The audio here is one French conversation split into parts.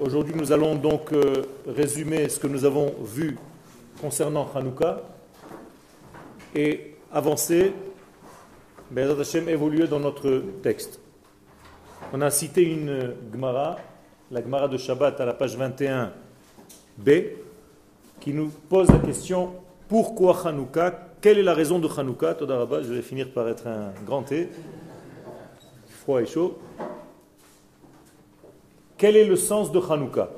Aujourd'hui, nous allons donc euh, résumer ce que nous avons vu concernant Hanouka et avancer, Bezat Hashem, évoluer dans notre texte. On a cité une Gemara, la Gemara de Shabbat à la page 21b, qui nous pose la question pourquoi Hanouka? Quelle est la raison de Hanouka? Je vais finir par être un grand thé, froid et chaud. Quel est le sens de Hanouka?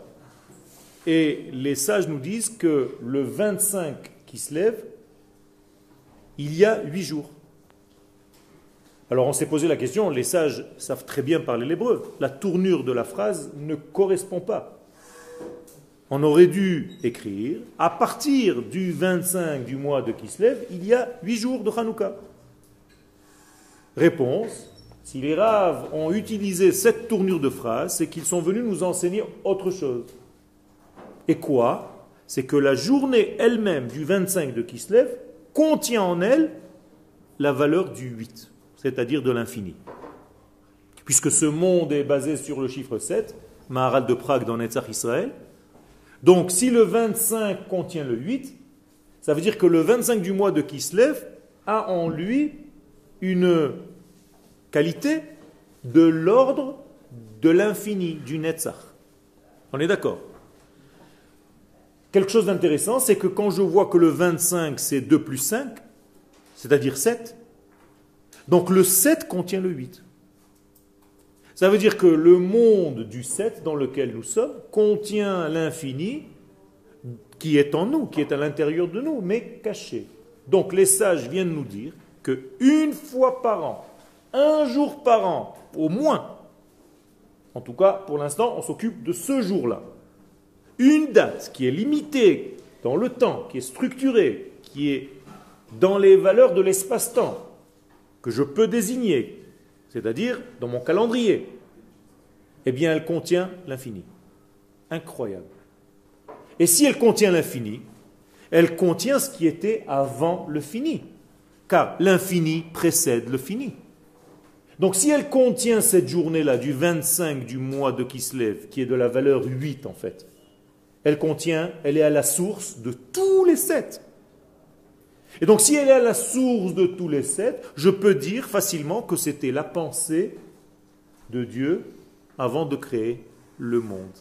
Et les sages nous disent que le 25 qui se lève, il y a huit jours. Alors on s'est posé la question, les sages savent très bien parler l'hébreu, la tournure de la phrase ne correspond pas. On aurait dû écrire, à partir du 25 du mois de Kislev, il y a huit jours de Hanouka. Réponse, si les Raves ont utilisé cette tournure de phrase, c'est qu'ils sont venus nous enseigner autre chose. Et quoi? C'est que la journée elle-même du 25 de Kislev contient en elle la valeur du 8, c'est-à-dire de l'infini. Puisque ce monde est basé sur le chiffre 7, Maharal de Prague dans Netzach Israël. Donc si le 25 contient le 8, ça veut dire que le 25 du mois de Kislev a en lui une qualité de l'ordre de l'infini, du Netzach. On est d'accord Quelque chose d'intéressant, c'est que quand je vois que le 25 c'est 2 plus 5, c'est-à-dire 7, donc le 7 contient le 8. Ça veut dire que le monde du 7 dans lequel nous sommes contient l'infini qui est en nous, qui est à l'intérieur de nous, mais caché. Donc les sages viennent nous dire que une fois par an, un jour par an, au moins. En tout cas, pour l'instant, on s'occupe de ce jour-là. Une date qui est limitée dans le temps, qui est structurée, qui est dans les valeurs de l'espace-temps, que je peux désigner, c'est-à-dire dans mon calendrier, eh bien, elle contient l'infini. Incroyable. Et si elle contient l'infini, elle contient ce qui était avant le fini. Car l'infini précède le fini. Donc si elle contient cette journée-là du 25 du mois de Kislev, qui est de la valeur 8 en fait, elle contient, elle est à la source de tous les sept. Et donc si elle est à la source de tous les sept, je peux dire facilement que c'était la pensée de Dieu avant de créer le monde.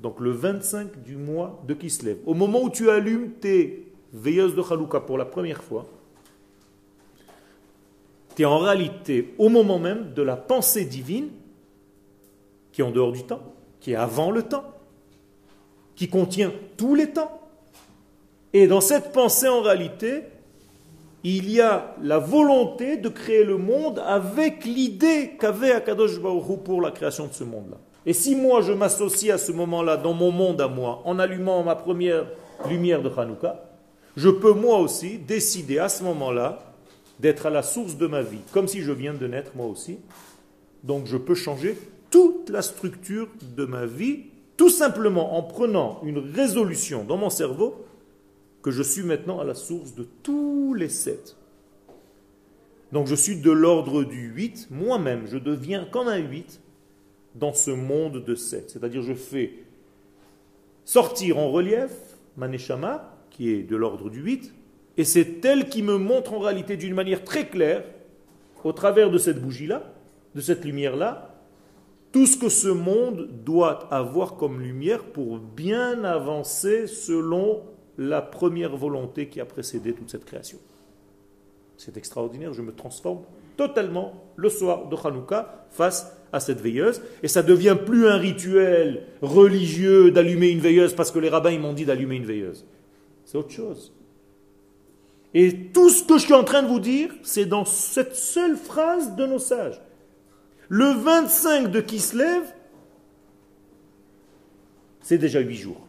Donc le 25 du mois de Kislev, au moment où tu allumes tes veilleuses de Chalouka pour la première fois, tu es en réalité au moment même de la pensée divine qui est en dehors du temps, qui est avant le temps, qui contient tous les temps. Et dans cette pensée, en réalité, il y a la volonté de créer le monde avec l'idée qu'avait Akadosh Baruch pour la création de ce monde-là. Et si moi je m'associe à ce moment-là dans mon monde à moi, en allumant ma première lumière de Hanouka, je peux moi aussi décider à ce moment-là d'être à la source de ma vie, comme si je viens de naître moi aussi. Donc je peux changer toute la structure de ma vie, tout simplement en prenant une résolution dans mon cerveau que je suis maintenant à la source de tous les sept. Donc je suis de l'ordre du 8, moi-même, je deviens comme un 8 dans ce monde de 7. C'est-à-dire je fais sortir en relief Maneshama, qui est de l'ordre du 8, et c'est elle qui me montre en réalité d'une manière très claire, au travers de cette bougie-là, de cette lumière-là, tout ce que ce monde doit avoir comme lumière pour bien avancer selon la première volonté qui a précédé toute cette création. C'est extraordinaire, je me transforme totalement le soir de Hanouka face à cette veilleuse, et ça devient plus un rituel religieux d'allumer une veilleuse parce que les rabbins m'ont dit d'allumer une veilleuse. C'est autre chose. Et tout ce que je suis en train de vous dire, c'est dans cette seule phrase de nos sages. Le 25 de Kislev, c'est déjà huit jours.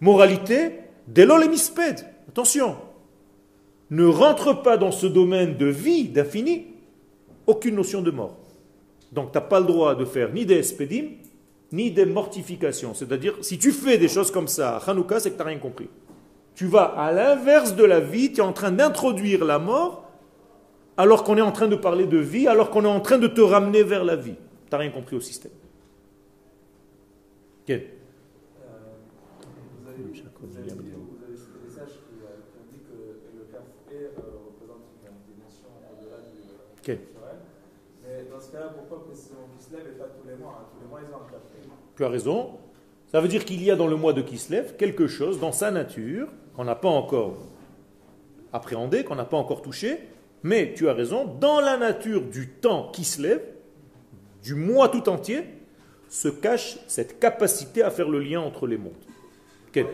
Moralité, Delol et. Attention, ne rentre pas dans ce domaine de vie, d'infini, aucune notion de mort. Donc tu n'as pas le droit de faire ni des espedim, ni des mortifications. C'est-à-dire, si tu fais des choses comme ça à Hanouka, c'est que tu n'as rien compris. Tu vas à l'inverse de la vie, tu es en train d'introduire la mort, alors qu'on est en train de parler de vie, alors qu'on est en train de te ramener vers la vie. Tu n'as rien compris au système. Quel Euh, euh, qui ont dit que le café représente une dimension au-delà du Ok. naturel. Mais dans ce cas-là, pourquoi précisément qui se lève et pas tous les mois hein? Tous les mois, ils ont un café. Tu as raison. Ça veut dire qu'il y a dans le mois de Kislev quelque chose dans sa nature qu'on n'a pas encore appréhendé, qu'on n'a pas encore touché. Mais tu as raison, dans la nature du temps Kislev, du mois tout entier, se cache cette capacité à faire le lien entre les mondes. Quel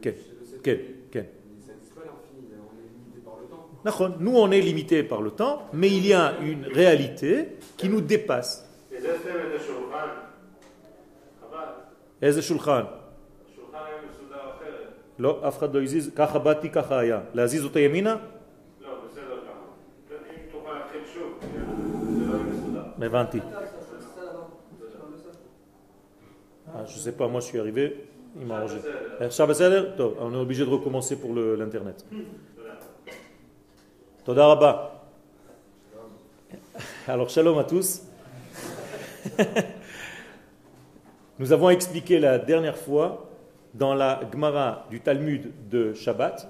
Quel Quel. Nous, on est limité par le temps, mais il y a une réalité qui nous dépasse. לא, אף אחד לא הזיז, ככה באתי, ככה היה. להזיז אותו ימינה? לא, בסדר ככה. אם תוכל להתחיל שוב, זה לא יהיה מסודר. הבנתי. Ah, je sais pas, moi je suis arrivé, il m'a arrangé. עכשיו בסדר? טוב, on est obligé de recommencer pour le- l'internet. תודה רבה. Alors shalom à tous. Nous avons expliqué la dernière fois dans la Gemara du Talmud de Shabbat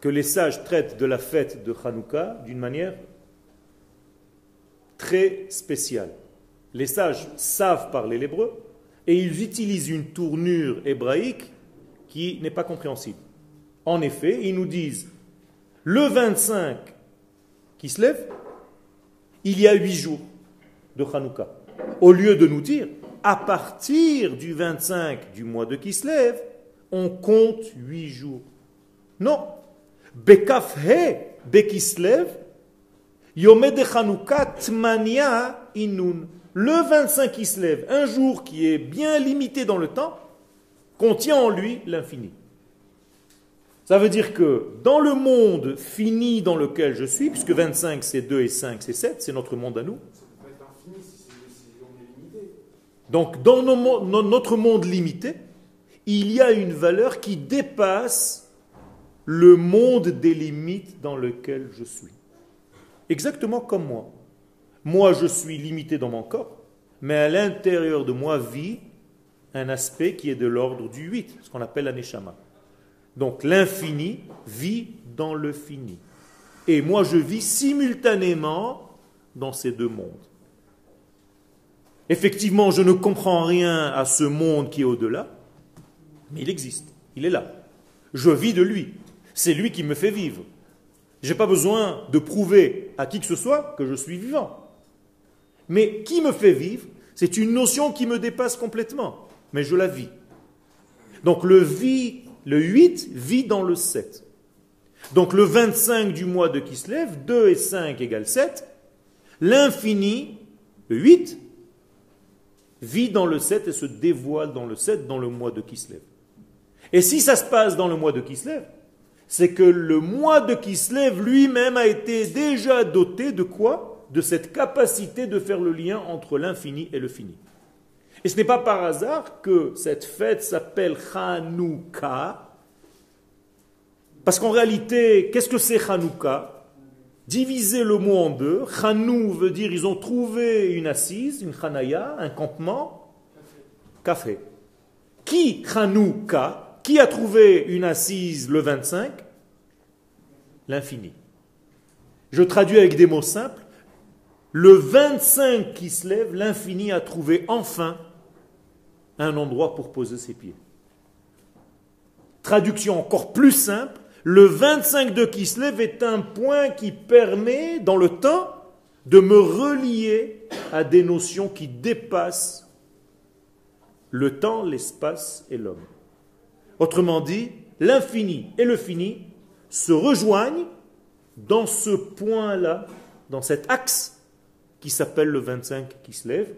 que les sages traitent de la fête de Hanouka d'une manière très spéciale. Les sages savent parler l'hébreu et ils utilisent une tournure hébraïque qui n'est pas compréhensible. En effet, ils nous disent le 25 qui se lève, il y a huit jours de Hanouka. Au lieu de nous dire à partir du 25 du mois de Kislev, on compte huit jours. Non. Bekafhe Bekislev, Yomé Tmania Inun. Le 25 Kislev, un jour qui est bien limité dans le temps, contient en lui l'infini. Ça veut dire que dans le monde fini dans lequel je suis, puisque 25 c'est 2 et 5 c'est 7, c'est notre monde à nous, Ça peut pas être infini si, c'est- si on est limité. Donc, dans notre monde limité, il y a une valeur qui dépasse le monde des limites dans lequel je suis. Exactement comme moi. Moi, je suis limité dans mon corps, mais à l'intérieur de moi vit un aspect qui est de l'ordre du 8, ce qu'on appelle la neshama. Donc, l'infini vit dans le fini. Et moi, je vis simultanément dans ces deux mondes. Effectivement, je ne comprends rien à ce monde qui est au-delà, mais il existe, il est là. Je vis de lui. C'est lui qui me fait vivre. Je n'ai pas besoin de prouver à qui que ce soit que je suis vivant. Mais qui me fait vivre, c'est une notion qui me dépasse complètement, mais je la vis. Donc le, vie, le 8 vit dans le 7. Donc le 25 du mois de Kislev, 2 et 5 égale 7. L'infini, le 8, vit dans le 7 et se dévoile dans le 7 dans le mois de Kislev. Et si ça se passe dans le mois de Kislev, c'est que le mois de Kislev lui-même a été déjà doté de quoi? De cette capacité de faire le lien entre l'infini et le fini. Et ce n'est pas par hasard que cette fête s'appelle Hanouka, parce qu'en réalité, qu'est-ce que c'est Hanouka? Diviser le mot en deux, Hanou veut dire ils ont trouvé une assise, une Hanaya, un campement, café. Qui Hanouka Qui a trouvé une assise le 25 L'infini. Je traduis avec des mots simples. Le 25 qui se lève, l'infini a trouvé enfin un endroit pour poser ses pieds. Traduction encore plus simple, le 25 de Kislev est un point qui permet, dans le temps, de me relier à des notions qui dépassent le temps, l'espace et l'homme. Autrement dit, l'infini et le fini se rejoignent dans ce point-là, dans cet axe qui s'appelle le 25 Kislev,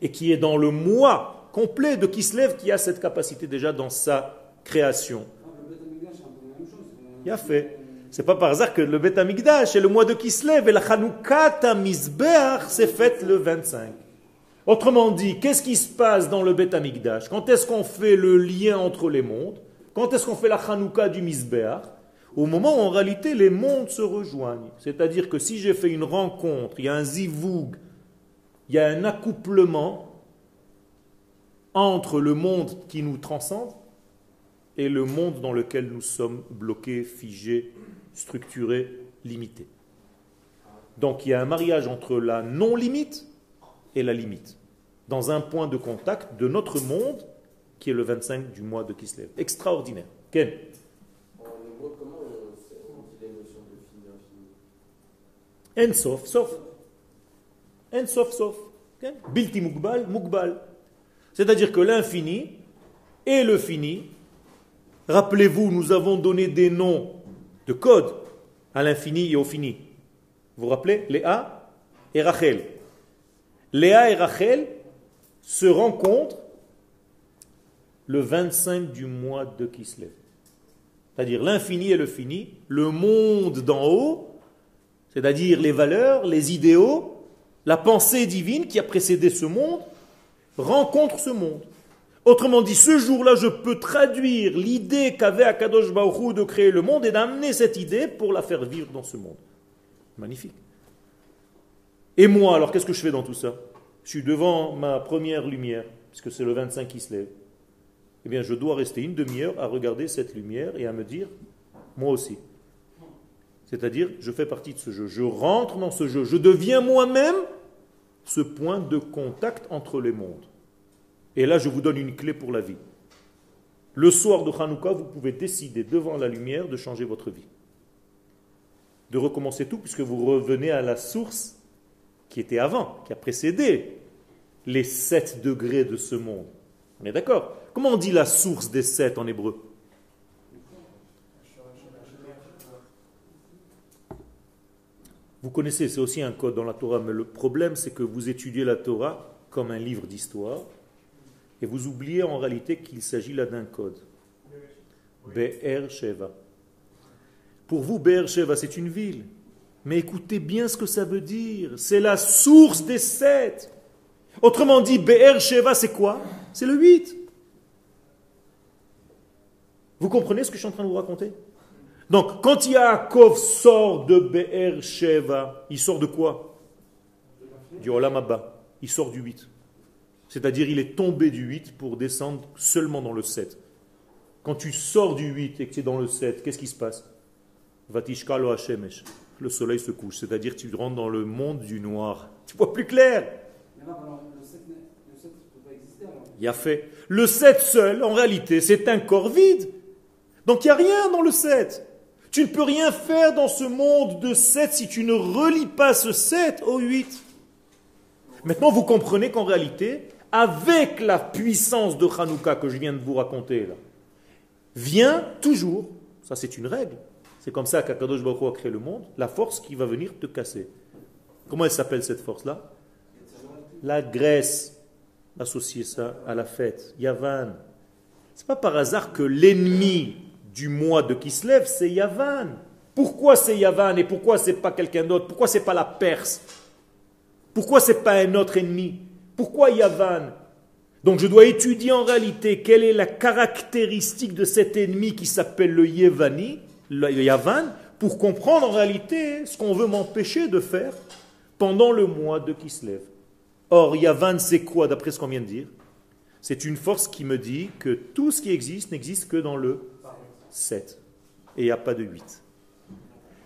et qui est dans le mois complet de Kislev qui a cette capacité déjà dans sa création. Il a fait. C'est pas par hasard que le Beth Amikdash et le mois de Kislev et la Chanukah Mizbeach s'est faite le 25. Autrement dit, qu'est-ce qui se passe dans le Beth Amikdash Quand est-ce qu'on fait le lien entre les mondes? Quand est-ce qu'on fait la Chanukah du Mizbeach Au moment où en réalité les mondes se rejoignent. C'est-à-dire que si j'ai fait une rencontre, il y a un zivoug, il y a un accouplement, entre le monde qui nous transcende et le monde dans lequel nous sommes bloqués, figés, structurés, limités. Donc il y a un mariage entre la non-limite et la limite, dans un point de contact de notre monde qui est le 25 du mois de Kislev. Extraordinaire. Ken En de fini infini? En sof. Ken Bilti mukbal, mukbal. C'est-à-dire que l'infini et le fini, rappelez-vous, nous avons donné des noms de code à l'infini et au fini. Vous vous rappelez? Léa et Rachel. Léa et Rachel se rencontrent le 25 du mois de Kislev. C'est-à-dire l'infini et le fini, le monde d'en haut, c'est-à-dire les valeurs, les idéaux, la pensée divine qui a précédé ce monde, rencontre ce monde. Autrement dit, ce jour-là, je peux traduire l'idée qu'avait Akadosh Baruch de créer le monde et d'amener cette idée pour la faire vivre dans ce monde. Magnifique. Et moi, alors qu'est-ce que je fais dans tout ça? Je suis devant ma première lumière, puisque c'est le 25 qui se lève. Eh bien, je dois rester une demi-heure à regarder cette lumière et à me dire, moi aussi. C'est-à-dire, je fais partie de ce jeu. Je rentre dans ce jeu. Je deviens moi-même ce point de contact entre les mondes. Et là, je vous donne une clé pour la vie. Le soir de Hanouka, vous pouvez décider devant la lumière de changer votre vie. De recommencer tout, puisque vous revenez à la source qui était avant, qui a précédé les 7 degrés de ce monde. On est d'accord? Comment on dit la source des 7 en hébreu? Vous connaissez, c'est aussi un code dans la Torah, mais le problème c'est que vous étudiez la Torah comme un livre d'histoire vous oubliez en réalité qu'il s'agit là d'un code. Be'er Sheva. Pour vous, Be'er Sheva, c'est une ville. Mais écoutez bien ce que ça veut dire. C'est la source des sept. Autrement dit, Be'er Sheva, c'est quoi? C'est le 8. Vous comprenez ce que je suis en train de vous raconter? Donc, quand Yaakov sort de Be'er Sheva, il sort de quoi? Du Olam Abba. Il sort du 8. C'est-à-dire, il est tombé du 8 pour descendre seulement dans le 7. Quand tu sors du 8 et que tu es dans le 7, qu'est-ce qui se passe? Vatishka lo Hashemesh. Le soleil se couche, c'est-à-dire tu rentres dans le monde du noir. Tu vois plus clair? Mais non, alors, le 7 ne le 7 ne peut pas exister alors. Il y a fait. Le 7 seul, en réalité, c'est un corps vide. Donc il n'y a rien dans le 7. Tu ne peux rien faire dans ce monde de 7 si tu ne relis pas ce 7 au 8. Maintenant, vous comprenez qu'en réalité, avec la puissance de Hanouka que je viens de vous raconter vient toujours, ça c'est une règle, c'est comme ça qu'Akadosh Baruch a créé le monde, la force qui va venir te casser. Comment elle s'appelle cette force-là? La graisse. Associez ça à la fête. Yavan. C'est pas par hasard que l'ennemi du mois de Kislev, c'est Yavan. Pourquoi c'est Yavan et pourquoi c'est pas quelqu'un d'autre? Pourquoi c'est pas la Perse? Pourquoi c'est pas un autre ennemi? Pourquoi Yavan? Donc je dois étudier en réalité quelle est la caractéristique de cet ennemi qui s'appelle le Yevani, Yavan, pour comprendre en réalité ce qu'on veut m'empêcher de faire pendant le mois de Kislev. Or, Yavan, c'est quoi d'après ce qu'on vient de dire? C'est une force qui me dit que tout ce qui existe n'existe que dans le 7. Et il n'y a pas de 8.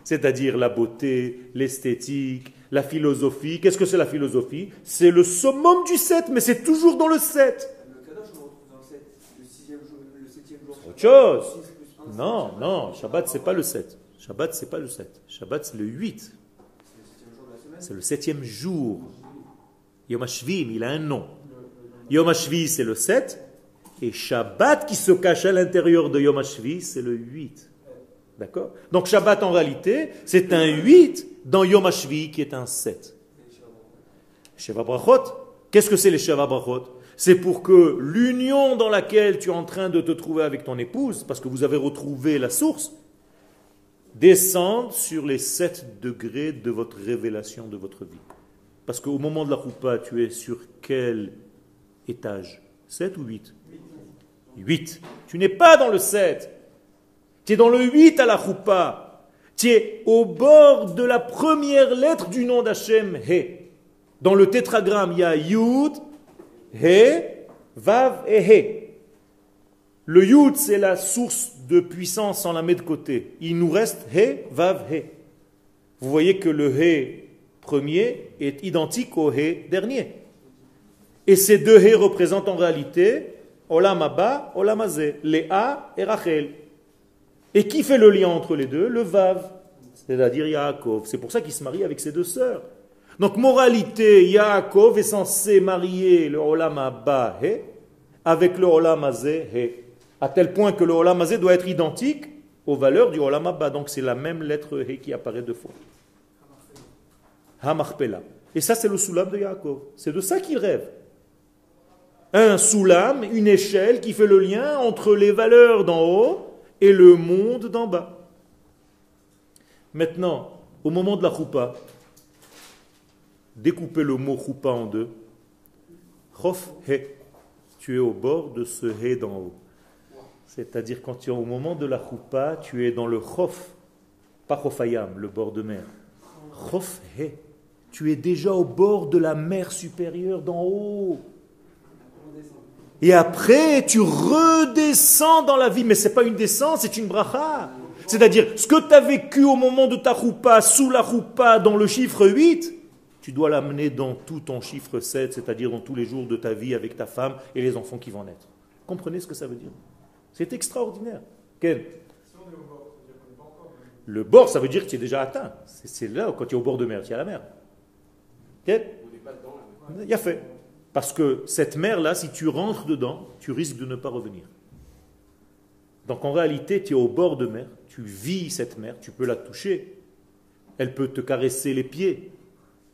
C'est-à-dire la beauté, l'esthétique, la philosophie. Qu'est-ce que c'est la philosophie? C'est le summum du 7, mais c'est toujours dans le 7. Le Kadosh, on le retrouve dans le 7. Le 6 jour. Le 7 jour. Autre chose. Six plus un, Non, c'est non, Shabbat, c'est pas le 7. Shabbat, c'est pas le 7. Shabbat, c'est le 8. le 7 jour de la semaine. C'est le septième jour. Yom HaShvim, il a un nom. Yom HaShvi, c'est le 7. Et Shabbat qui se cache à l'intérieur de Yom HaShvi, c'est le 8. D'accord? Donc Shabbat, en réalité, c'est un 8 dans Yom HaShvi qui est un 7. Sheva Brachot, qu'est-ce que c'est les Sheva Brachot? C'est pour que l'union dans laquelle tu es en train de te trouver avec ton épouse, parce que vous avez retrouvé la source, descende sur les 7 degrés de votre révélation de votre vie. Parce qu'au moment de la roupa, tu es sur quel étage? 7 ou 8 8. Tu n'es pas dans le 7. Tu es dans le 8 à la roupa. Tu es au bord de la première lettre du nom d'Hachem, He. Dans le tétragramme, il y a Yud, He, Vav et He. Le Yud, c'est la source de puissance, on la met de côté. Il nous reste He, Vav, He. Vous voyez que le He premier est identique au He dernier. Et ces deux He représentent en réalité Olam Abba, Olam Léa et Rachel. Et qui fait le lien entre les deux? Le Vav, c'est-à-dire Yaakov. C'est pour ça qu'il se marie avec ses deux sœurs. Donc, moralité, Yaakov est censé marier le Olam Abba He avec le Olam Hazeh He. À tel point que le Olam Hazeh doit être identique aux valeurs du Olam Abba. Donc, c'est la même lettre He qui apparaît deux fois. Hamarpela. Et ça, c'est le soulam de Yaakov. C'est de ça qu'il rêve. Un soulam, une échelle qui fait le lien entre les valeurs d'en haut et le monde d'en bas. Maintenant, au moment de la choupa, découpez le mot choupa en deux. Chof he. Tu es au bord de ce he d'en haut. C'est-à-dire quand tu es au moment de la choupa, tu es dans le chof, pas chofayam, le bord de mer. Chof he. Tu es déjà au bord de la mer supérieure d'en haut. Et après, tu redescends dans la vie. Mais ce n'est pas une descente, c'est une bracha. C'est-à-dire, ce que tu as vécu au moment de ta roupa, sous la roupa, dans le chiffre 8, tu dois l'amener dans tout ton chiffre 7, c'est-à-dire dans tous les jours de ta vie avec ta femme et les enfants qui vont naître. Comprenez ce que ça veut dire? C'est extraordinaire. Quel? Le bord, ça veut dire que tu es déjà atteint. C'est là, quand tu es au bord de mer, tu es à la mer. Quel? Il y a fait. Parce que cette mer-là, si tu rentres dedans, tu risques de ne pas revenir. Donc en réalité, tu es au bord de mer, tu vis cette mer, tu peux la toucher, elle peut te caresser les pieds,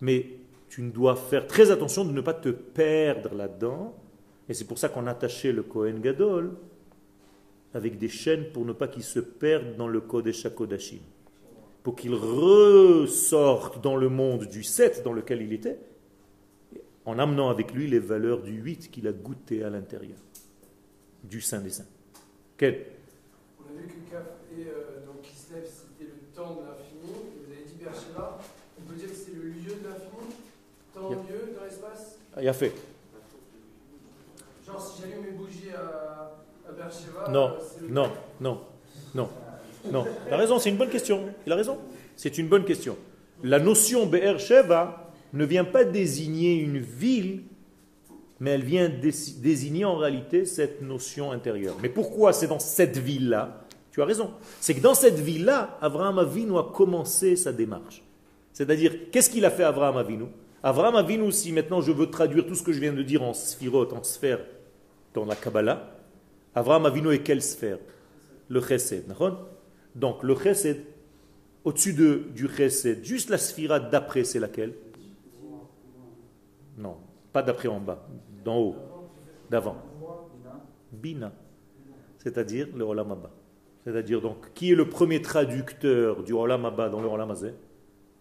mais tu dois faire très attention de ne pas te perdre là-dedans. Et c'est pour ça qu'on attachait le Kohen Gadol avec des chaînes pour ne pas qu'il se perde dans le Kodesh HaKodashim. Pour qu'il ressorte dans le monde du 7 dans lequel il était, en amenant avec lui les valeurs du 8 qu'il a goûté à l'intérieur, du Saint des Saints. Quel? On a vu que Kaf et euh, donc Kislev, c'était le temps de l'infini. Vous avez dit Bersheba. On peut dire que c'est le lieu de l'infini? Temps, Yep. lieu, dans l'espace? Ah, Il a fait. Genre, si j'allume mes bougies à, à Bersheba. Non, euh, non, non, non, non. Il a raison, c'est une bonne question. Il a raison. C'est une bonne question. La notion Be'er Sheva ne vient pas désigner une ville, mais elle vient dé- désigner en réalité cette notion intérieure. Mais pourquoi c'est dans cette ville-là? Tu as raison. C'est que dans cette ville-là, Abraham Avinu a commencé sa démarche. C'est-à-dire, qu'est-ce qu'il a fait Abraham Avinu? Abraham Avinu, si maintenant je veux traduire tout ce que je viens de dire en sphirote, en sphère, dans la Kabbalah, Abraham Avinu est quelle sphère? Le chesed. Donc le chesed, au-dessus de, du chesed, juste la sphira d'après, c'est laquelle? Non, pas d'après en bas, d'en haut, d'avant. Bina, c'est-à-dire le Olam Abba. C'est-à-dire donc, qui est le premier traducteur du Olam Abba dans le Olam Hazeh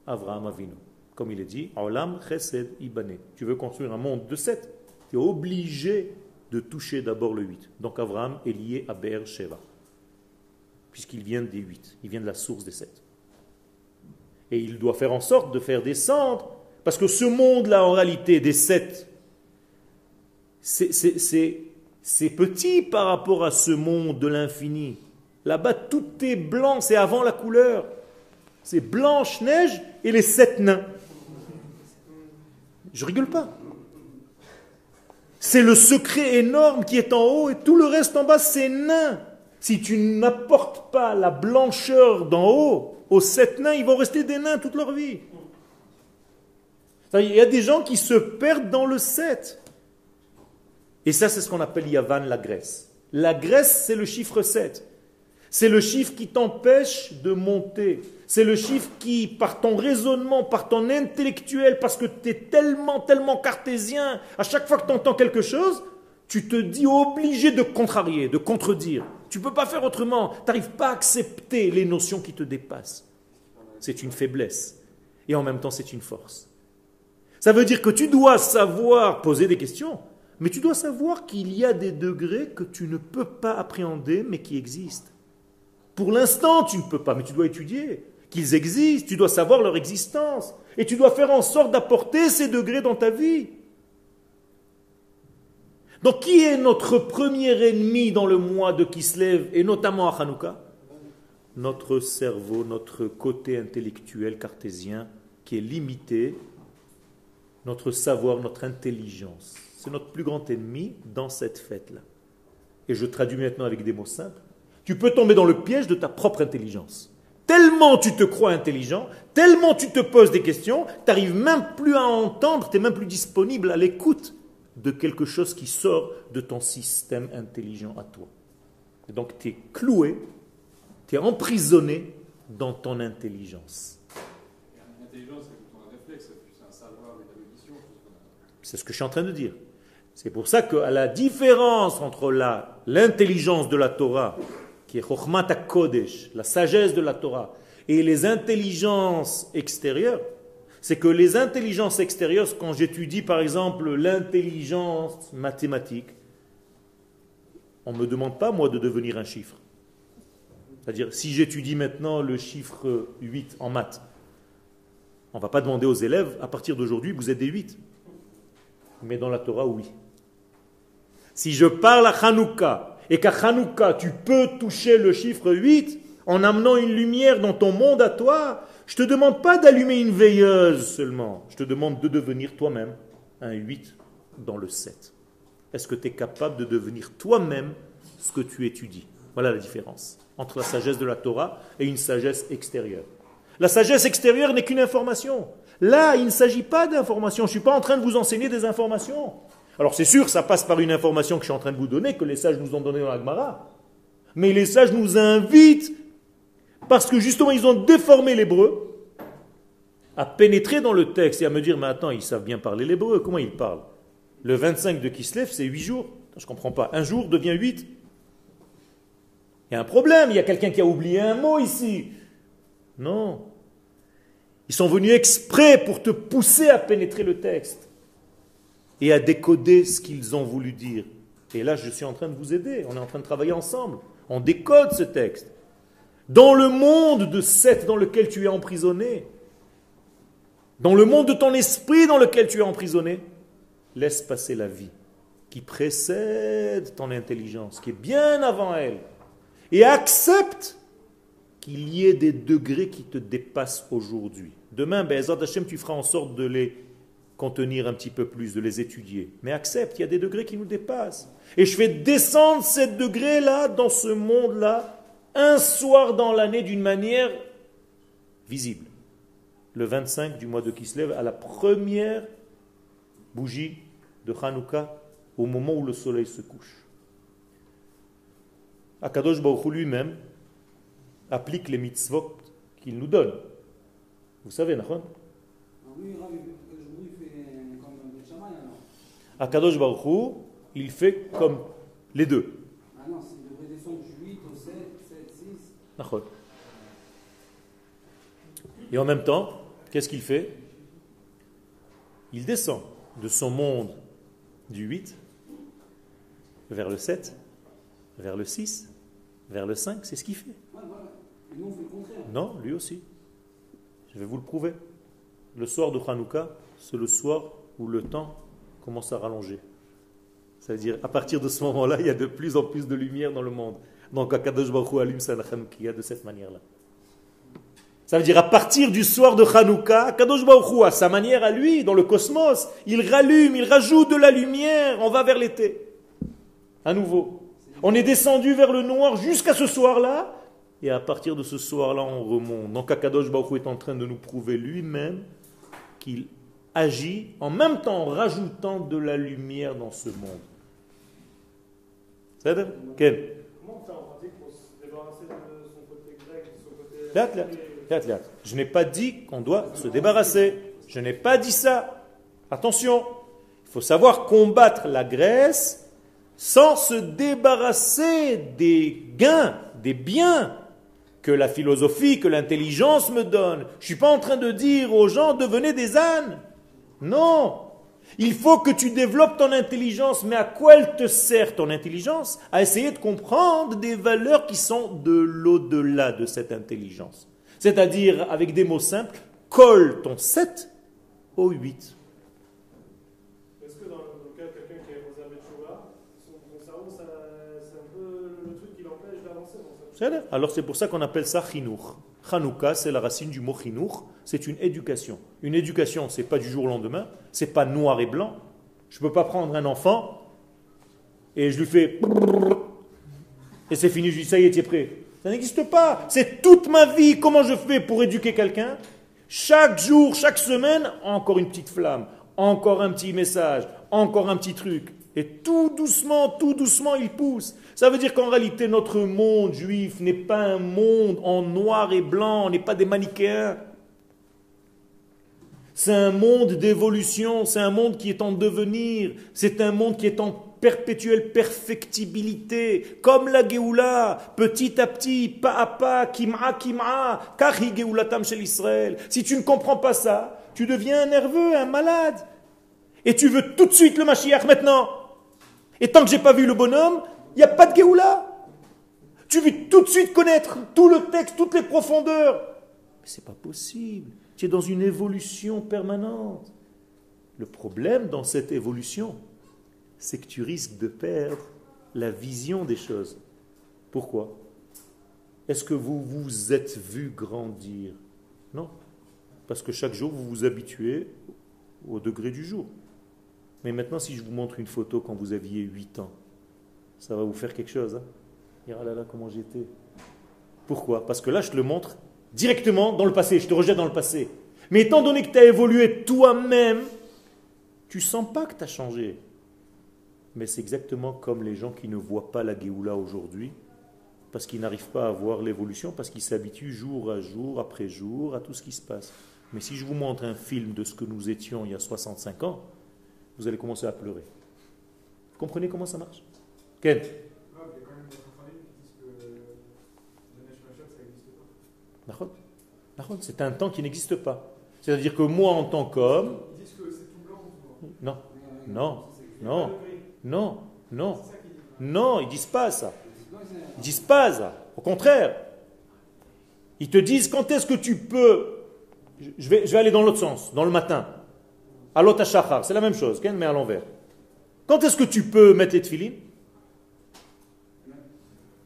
Avraham Avinu. Comme il est dit, Olam Chesed Ibane. Tu veux construire un monde de 7 Tu es obligé de toucher d'abord le 8. Donc Abraham est lié à Be'er Sheva. Puisqu'il vient des 8. Il vient de la source des 7. Et il doit faire en sorte de faire descendre. Parce que ce monde-là, en réalité, des 7, c'est- c'est c'est- c'est petit par rapport à ce monde de l'infini. Là-bas, tout est blanc, c'est avant la couleur. C'est Blanche-Neige et les sept nains. Je rigole pas. C'est le secret énorme qui est en haut et tout le reste en bas, c'est nain. Si tu n'apportes pas la blancheur d'en haut aux sept nains, ils vont rester des nains toute leur vie. Il y a des gens qui se perdent dans le 7. Et ça, c'est ce qu'on appelle Yavan, la Grèce. La Grèce, c'est le chiffre 7. C'est le chiffre qui t'empêche de monter. C'est le chiffre qui, par ton raisonnement, par ton intellectuel, parce que tu es tellement, tellement cartésien, à chaque fois que tu entends quelque chose, tu te dis obligé de contrarier, de contredire. Tu ne peux pas faire autrement. Tu n'arrives pas à accepter les notions qui te dépassent. C'est une faiblesse. Et en même temps, c'est une force. Ça veut dire que tu dois savoir poser des questions, mais tu dois savoir qu'il y a des degrés que tu ne peux pas appréhender, mais qui existent. Pour l'instant, tu ne peux pas, mais tu dois étudier qu'ils existent, tu dois savoir leur existence, et tu dois faire en sorte d'apporter ces degrés dans ta vie. Donc qui est notre premier ennemi dans le mois de Kislev et notamment à Hanouka? Notre cerveau, notre côté intellectuel cartésien qui est limité, notre savoir, notre intelligence. C'est notre plus grand ennemi dans cette fête-là. Et je traduis maintenant avec des mots simples. Tu peux tomber dans le piège de ta propre intelligence. Tellement tu te crois intelligent, tellement tu te poses des questions, tu n'arrives même plus à entendre, tu n'es même plus disponible à l'écoute de quelque chose qui sort de ton système intelligent à toi. Et donc tu es cloué, tu es emprisonné dans ton intelligence. L'intelligence, c'est plutôt un réflexe, c'est un savoir, une érudition. C'est ce que je suis en train de dire. C'est pour ça qu'à la différence entre l'intelligence de la Torah, qui est Chokhmat Kodesh, la sagesse de la Torah, et les intelligences extérieures, c'est que les intelligences extérieures, quand j'étudie par exemple l'intelligence mathématique, on ne me demande pas moi de devenir un chiffre. C'est-à-dire, si j'étudie maintenant le chiffre 8 en maths, on ne va pas demander aux élèves, à partir d'aujourd'hui, vous êtes des 8. Mais dans la Torah, oui. Si je parle à Hanouka et qu'à Hanouka, tu peux toucher le chiffre 8 en amenant une lumière dans ton monde à toi, je te demande pas d'allumer une veilleuse seulement. Je te demande de devenir toi-même un 8 dans le 7. Est-ce que tu es capable de devenir toi-même ce que tu étudies? Voilà la différence entre la sagesse de la Torah et une sagesse extérieure. La sagesse extérieure n'est qu'une information. Là, il ne s'agit pas d'information. Je ne suis pas en train de vous enseigner des informations. Alors c'est sûr, ça passe par une information que je suis en train de vous donner, que les sages nous ont donnée dans la Gemara. Mais les sages nous invitent, parce que justement ils ont déformé l'hébreu, à pénétrer dans le texte et à me dire, mais attends, ils savent bien parler l'hébreu, comment ils parlent? Le 25 de Kislev, c'est 8 jours. Je ne comprends pas. Un jour devient 8. Il y a un problème, il y a quelqu'un qui a oublié un mot ici. Non. Ils sont venus exprès pour te pousser à pénétrer le texte et à décoder ce qu'ils ont voulu dire. Et là, je suis en train de vous aider. On est en train de travailler ensemble. On décode ce texte. Dans le monde de Seth dans lequel tu es emprisonné, dans le monde de ton esprit dans lequel tu es emprisonné, laisse passer la vie qui précède ton intelligence, qui est bien avant elle, et accepte qu'il y ait des degrés qui te dépassent aujourd'hui. Demain, Bezat Hashem, tu feras en sorte de les contenir un petit peu plus, de les étudier. Mais accepte, il y a des degrés qui nous dépassent. Et je fais descendre ces degrés-là dans ce monde-là, un soir dans l'année d'une manière visible. Le 25 du mois de Kislev, à la première bougie de Hanouka, au moment où le soleil se couche. Akadosh Baruch lui-même applique les mitzvot qu'il nous donne. Vous savez, Nachon alors. Akadosh Baruch Hu, il fait comme les deux. Ah non, descendre du 8 au 7, 7, 6. Nachon. Et en même temps, qu'est-ce qu'il fait? Il descend de son monde du 8 vers le 7, vers le 6, vers le 5, c'est ce qu'il fait. Non, lui aussi. Je vais vous le prouver. Le soir de Hanouka, c'est le soir où le temps commence à rallonger. C'est-à-dire, à partir de ce moment-là, il y a de plus en plus de lumière dans le monde. Donc, Akadosh Baruch allume sa Hanoukia de cette manière-là. Ça veut dire, à partir du soir de Hanouka, Akadosh Baruch à sa manière à lui, dans le cosmos, il rallume, il rajoute de la lumière, on va vers l'été. À nouveau. On est descendu vers le noir jusqu'à ce soir-là, et à partir de ce soir-là, on remonte. Donc Akadosh Baruch Hu est en train de nous prouver lui-même qu'il agit en même temps en rajoutant de la lumière dans ce monde. C'est ça Ken Comment on fait en pratique pour se débarrasser de son côté grec, de son côté. Laat, laat, laat, laat. Je n'ai pas dit qu'on doit se débarrasser. Je n'ai pas dit ça. Attention, il faut savoir combattre la Grèce sans se débarrasser des gains, des biens que la philosophie, que l'intelligence me donne. Je ne suis pas en train de dire aux gens devenez des ânes. Non. Il faut que tu développes ton intelligence, mais à quoi elle te sert ton intelligence? À essayer de comprendre des valeurs qui sont de l'au-delà de cette intelligence. C'est-à-dire, avec des mots simples, colle ton 7 au 8. Est-ce que dans le cas de quelqu'un qui est réservé de Chouva, son, son cerveau, ça- c'est un peu le truc qui l'empêche d'avancer. dans sa- C'est-à-dire Alors c'est pour ça qu'on appelle ça chinour. Hanouka, c'est la racine du mot chinour, c'est une éducation. Une éducation, c'est pas du jour au lendemain, c'est pas noir et blanc. Je peux pas prendre un enfant et je lui fais et c'est fini, je lui dis ça y est, tu es prêt. Ça n'existe pas. C'est toute ma vie. Comment je fais pour éduquer quelqu'un? Chaque jour, chaque semaine, encore une petite flamme, encore un petit message, encore un petit truc. Et tout doucement, tout doucement, il pousse. Ça veut dire qu'en réalité, notre monde juif n'est pas un monde en noir et blanc, on n'est pas des manichéens. C'est un monde d'évolution, c'est un monde qui est en devenir, c'est un monde qui est en perpétuelle perfectibilité, comme la Géoula, petit à petit, pas à pas, kim'a kim'a, kachi Géoulatam chez l'Israël. Si tu ne comprends pas ça, tu deviens un nerveux, un malade. Et tu veux tout de suite le Mashiach maintenant. Et tant que j'ai pas vu le bonhomme, il n'y a pas de Géoula. Tu veux tout de suite connaître tout le texte, toutes les profondeurs. Mais c'est pas possible. Tu es dans une évolution permanente. Le problème dans cette évolution, c'est que tu risques de perdre la vision des choses. Pourquoi? Est-ce que vous vous êtes vu grandir? Non. Parce que chaque jour, vous vous habituez au degré du jour. Mais maintenant, si je vous montre une photo quand vous aviez 8 ans, ça va vous faire quelque chose. Hein Dire, ah là là, comment j'étais. Pourquoi? Parce que là, je te le montre directement dans le passé, je te rejette dans le passé. Mais étant donné que tu as évolué toi-même, tu sens pas que tu as changé. Mais c'est exactement comme les gens qui ne voient pas la Géoula aujourd'hui, parce qu'ils n'arrivent pas à voir l'évolution, parce qu'ils s'habituent jour à jour, après jour, à tout ce qui se passe. Mais si je vous montre un film de ce que nous étions il y a 65 ans, vous allez commencer à pleurer. Vous comprenez comment ça marche? C'est un temps qui n'existe pas. C'est-à-dire que moi, en tant qu'homme, Ils disent que c'est tout blanc ou tout noir. non, non, non, non, non, ils disent pas ça. Ils disent pas ça. Au contraire, ils te disent quand est-ce que tu peux. Je vais, aller dans l'autre sens, dans le matin. À l'otashachar, c'est la même chose, mais à l'envers. Quand est-ce que tu peux mettre les tefilines?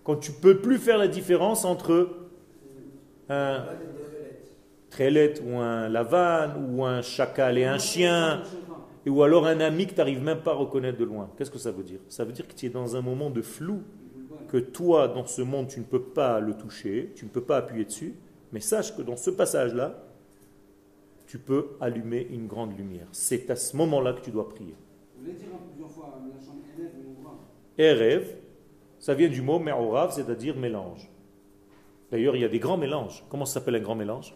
Quand tu peux plus faire la différence entre un trélet ou un lavane ou un chacal et un chien et ou alors un ami que tu n'arrives même pas à reconnaître de loin. Qu'est-ce que ça veut dire? Ça veut dire que tu es dans un moment de flou, que toi, dans ce monde, tu ne peux pas le toucher, tu ne peux pas appuyer dessus, mais sache que dans ce passage-là, tu peux allumer une grande lumière. C'est à ce moment-là que tu dois prier. Vous voulez dire plusieurs fois la chambre. Erev, ça vient du mot me'orav, c'est-à-dire mélange. D'ailleurs, il y a des grands mélanges. Comment s'appelle un grand mélange?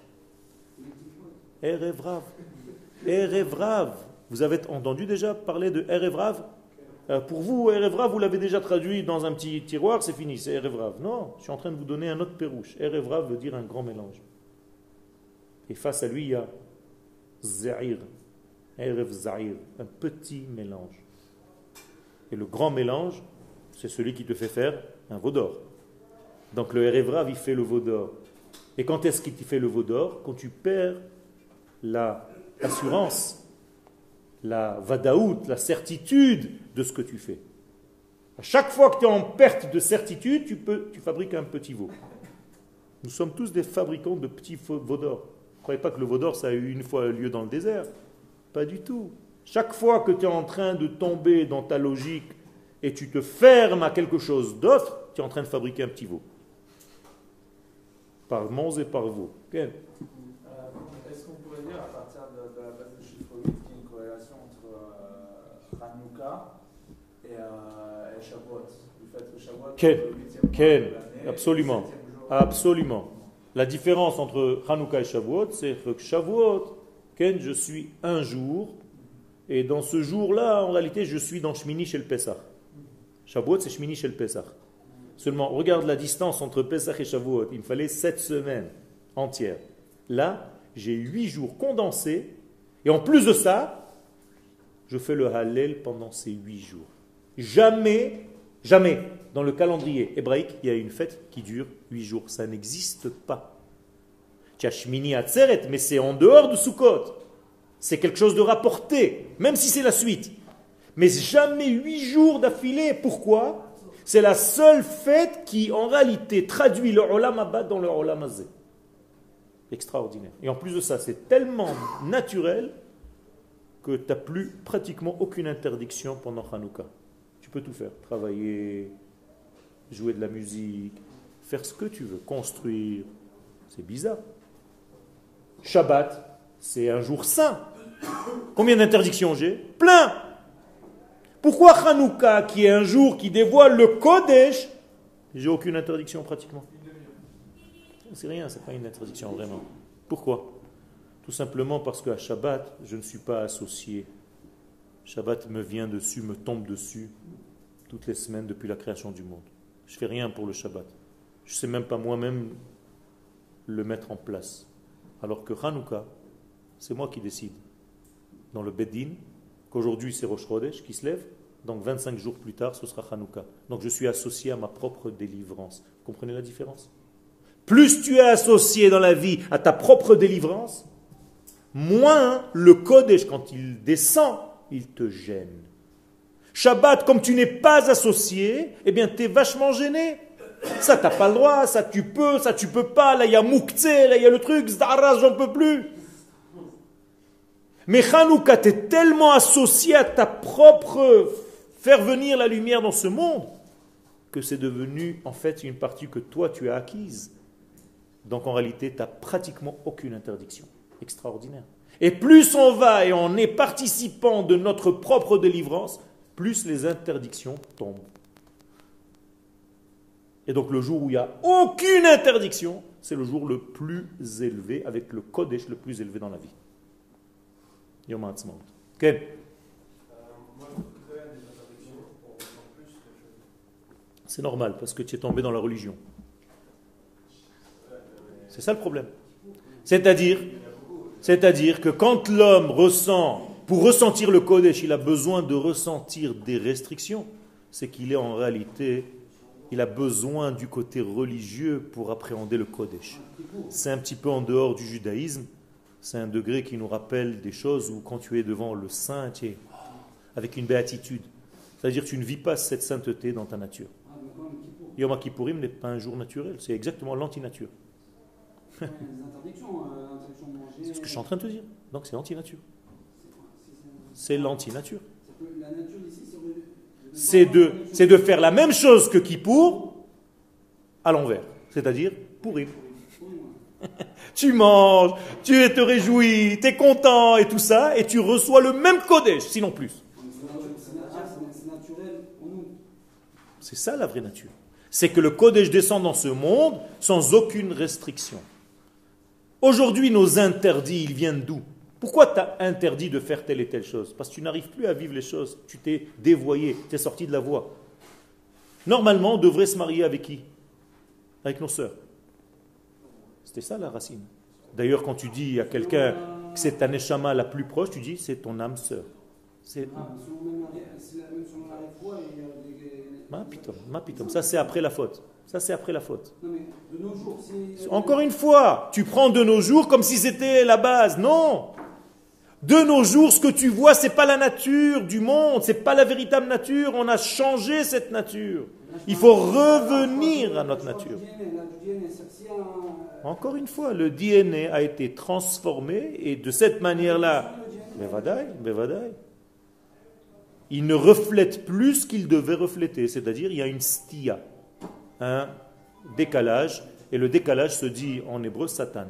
Erev Rav. Erev Rav. Vous avez entendu déjà parler de Erev Rav Euh, Pour vous, Erev Rav, vous l'avez déjà traduit dans un petit tiroir, c'est fini, c'est Erev Rav. Non, je suis en train de vous donner un autre pérouche. Erev Rav veut dire un grand mélange. Et face à lui, il y a Zahir. Erev Zahir, un petit mélange. Et le grand mélange, c'est celui qui te fait faire un veau d'or. Donc le Erev Rav, il fait le veau d'or. Et quand est-ce qu'il te fait le veau d'or? Quand tu perds la assurance, la vadaout, la certitude de ce que tu fais. À chaque fois que tu es en perte de certitude, tu, peux, tu fabriques un petit veau. Nous sommes tous des fabricants de petits veaux d'or. Ne croyez pas que le veau d'or, ça a eu une fois lieu dans le désert? Pas du tout. Chaque fois que tu es en train de tomber dans ta logique et tu te fermes à quelque chose d'autre, tu es en train de fabriquer un petit veau. Par mons et par veau. Ken Euh, Est-ce qu'on pourrait dire, à partir de, de la base du chiffre 8, qu'il y a une corrélation entre euh, Hanouka et, euh, et Shavuot? Du fait que Shavuot, Ken, c'est le huitième mois Ken, de l'année, absolument. le jour. Absolument. La différence entre Hanouka et Shavuot, c'est que Shavuot, Ken, je suis un jour, et dans ce jour-là, en réalité, je suis dans Shmini chez le Pessah. Shavuot, c'est Shmini chez le Pessah. Seulement, regarde la distance entre Pessah et Shavuot. Il me fallait sept semaines entières. Là, j'ai huit jours condensés, et en plus de ça, je fais le Hallel pendant ces huit jours. Jamais, jamais, dans le calendrier hébraïque, il y a une fête qui dure huit jours. Ça n'existe pas. Shmini Atzeret, mais c'est en dehors de Sukkot. C'est quelque chose de rapporté, même si c'est la suite. Mais jamais huit jours d'affilée. Pourquoi? C'est la seule fête qui, en réalité, traduit le Olam Abba dans le Olam Hazé. Extraordinaire. Et en plus de ça, c'est tellement naturel que tu n'as plus pratiquement aucune interdiction pendant Hanouka. Tu peux tout faire. Travailler, jouer de la musique, faire ce que tu veux, construire. C'est bizarre. Shabbat, c'est un jour saint. Combien d'interdictions j'ai? Plein Pourquoi Hanouka, qui est un jour qui dévoile le Kodesh, j'ai aucune interdiction pratiquement C'est rien, c'est pas une interdiction vraiment. Pourquoi? Tout simplement parce qu'à Shabbat, je ne suis pas associé. Shabbat me vient dessus, me tombe dessus toutes les semaines depuis la création du monde. Je fais rien pour le Shabbat. Je ne sais même pas moi-même le mettre en place. Alors que Hanouka, c'est moi qui décide. Dans le Bedin, qu'aujourd'hui c'est Rosh Chodesh qui se lève, donc 25 jours plus tard ce sera Hanouka. Donc je suis associé à ma propre délivrance. Vous comprenez la différence? Plus tu es associé dans la vie à ta propre délivrance, moins le Kodesh, quand il descend, il te gêne. Shabbat, comme tu n'es pas associé, eh bien, tu es vachement gêné. Ça, t'as pas le droit, ça, tu peux, ça, tu peux pas. Là, il y a Moukhtse, là, il y a le truc, Zdaras, j'en peux plus. Mais Hanouka, tu es tellement associé à ta propre faire venir la lumière dans ce monde que c'est devenu en fait une partie que toi tu as acquise. Donc en réalité, tu n'as pratiquement aucune interdiction. Extraordinaire. Et plus on va et on est participant de notre propre délivrance, plus les interdictions tombent. Et donc le jour où il n'y a aucune interdiction, c'est le jour le plus élevé, avec le Kodesh le plus élevé dans la vie. Yom Ha'atzmaut. Ken C'est normal, parce que tu es tombé dans la religion. C'est ça le problème. C'est-à-dire, c'est-à-dire que quand l'homme ressent, pour ressentir le Kodesh, il a besoin de ressentir des restrictions, c'est qu'il est en réalité, il a besoin du côté religieux pour appréhender le Kodesh. C'est un petit peu en dehors du judaïsme, c'est un degré qui nous rappelle des choses où quand tu es devant le saint, tu es avec une béatitude. C'est-à-dire tu ne vis pas cette sainteté dans ta nature. Yom Kippourim n'est pas un jour naturel, c'est exactement l'antinature. Euh. C'est ce que je suis en train de te dire. Donc c'est l'antinature. C'est l'antinature. C'est de- C'est de, faire la même chose que Kippour à l'envers. C'est-à-dire Pourim. Tu manges, tu te réjouis, tu es content et tout ça, et tu reçois le même Kodesh, sinon plus. C'est ça la vraie nature. C'est que le Kodesh descend dans ce monde sans aucune restriction. Aujourd'hui, nos interdits, ils viennent d'où? Pourquoi tu as interdit de faire telle et telle chose? Parce que tu n'arrives plus à vivre les choses. Tu t'es dévoyé, tu es sorti de la voie. Normalement, on devrait se marier avec qui? Avec nos sœurs. C'était ça la racine. D'ailleurs, quand tu dis à quelqu'un que c'est ta neshama la plus proche, tu dis c'est ton âme sœur. C'est Ma pitom, ma pitom. Ça, c'est après la faute. Ça, c'est après la faute. Non, mais de nos jours, si. Encore une fois, tu prends de nos jours comme si c'était la base. Non. De nos jours, ce que tu vois, c'est pas la nature du monde, c'est pas la véritable nature. On a changé cette nature. Il faut revenir à notre nature. Encore une fois, le DNA a été transformé et de cette manière-là, il ne reflète plus ce qu'il devait refléter, c'est-à-dire il y a une stia, un décalage, et le décalage se dit en hébreu Satan.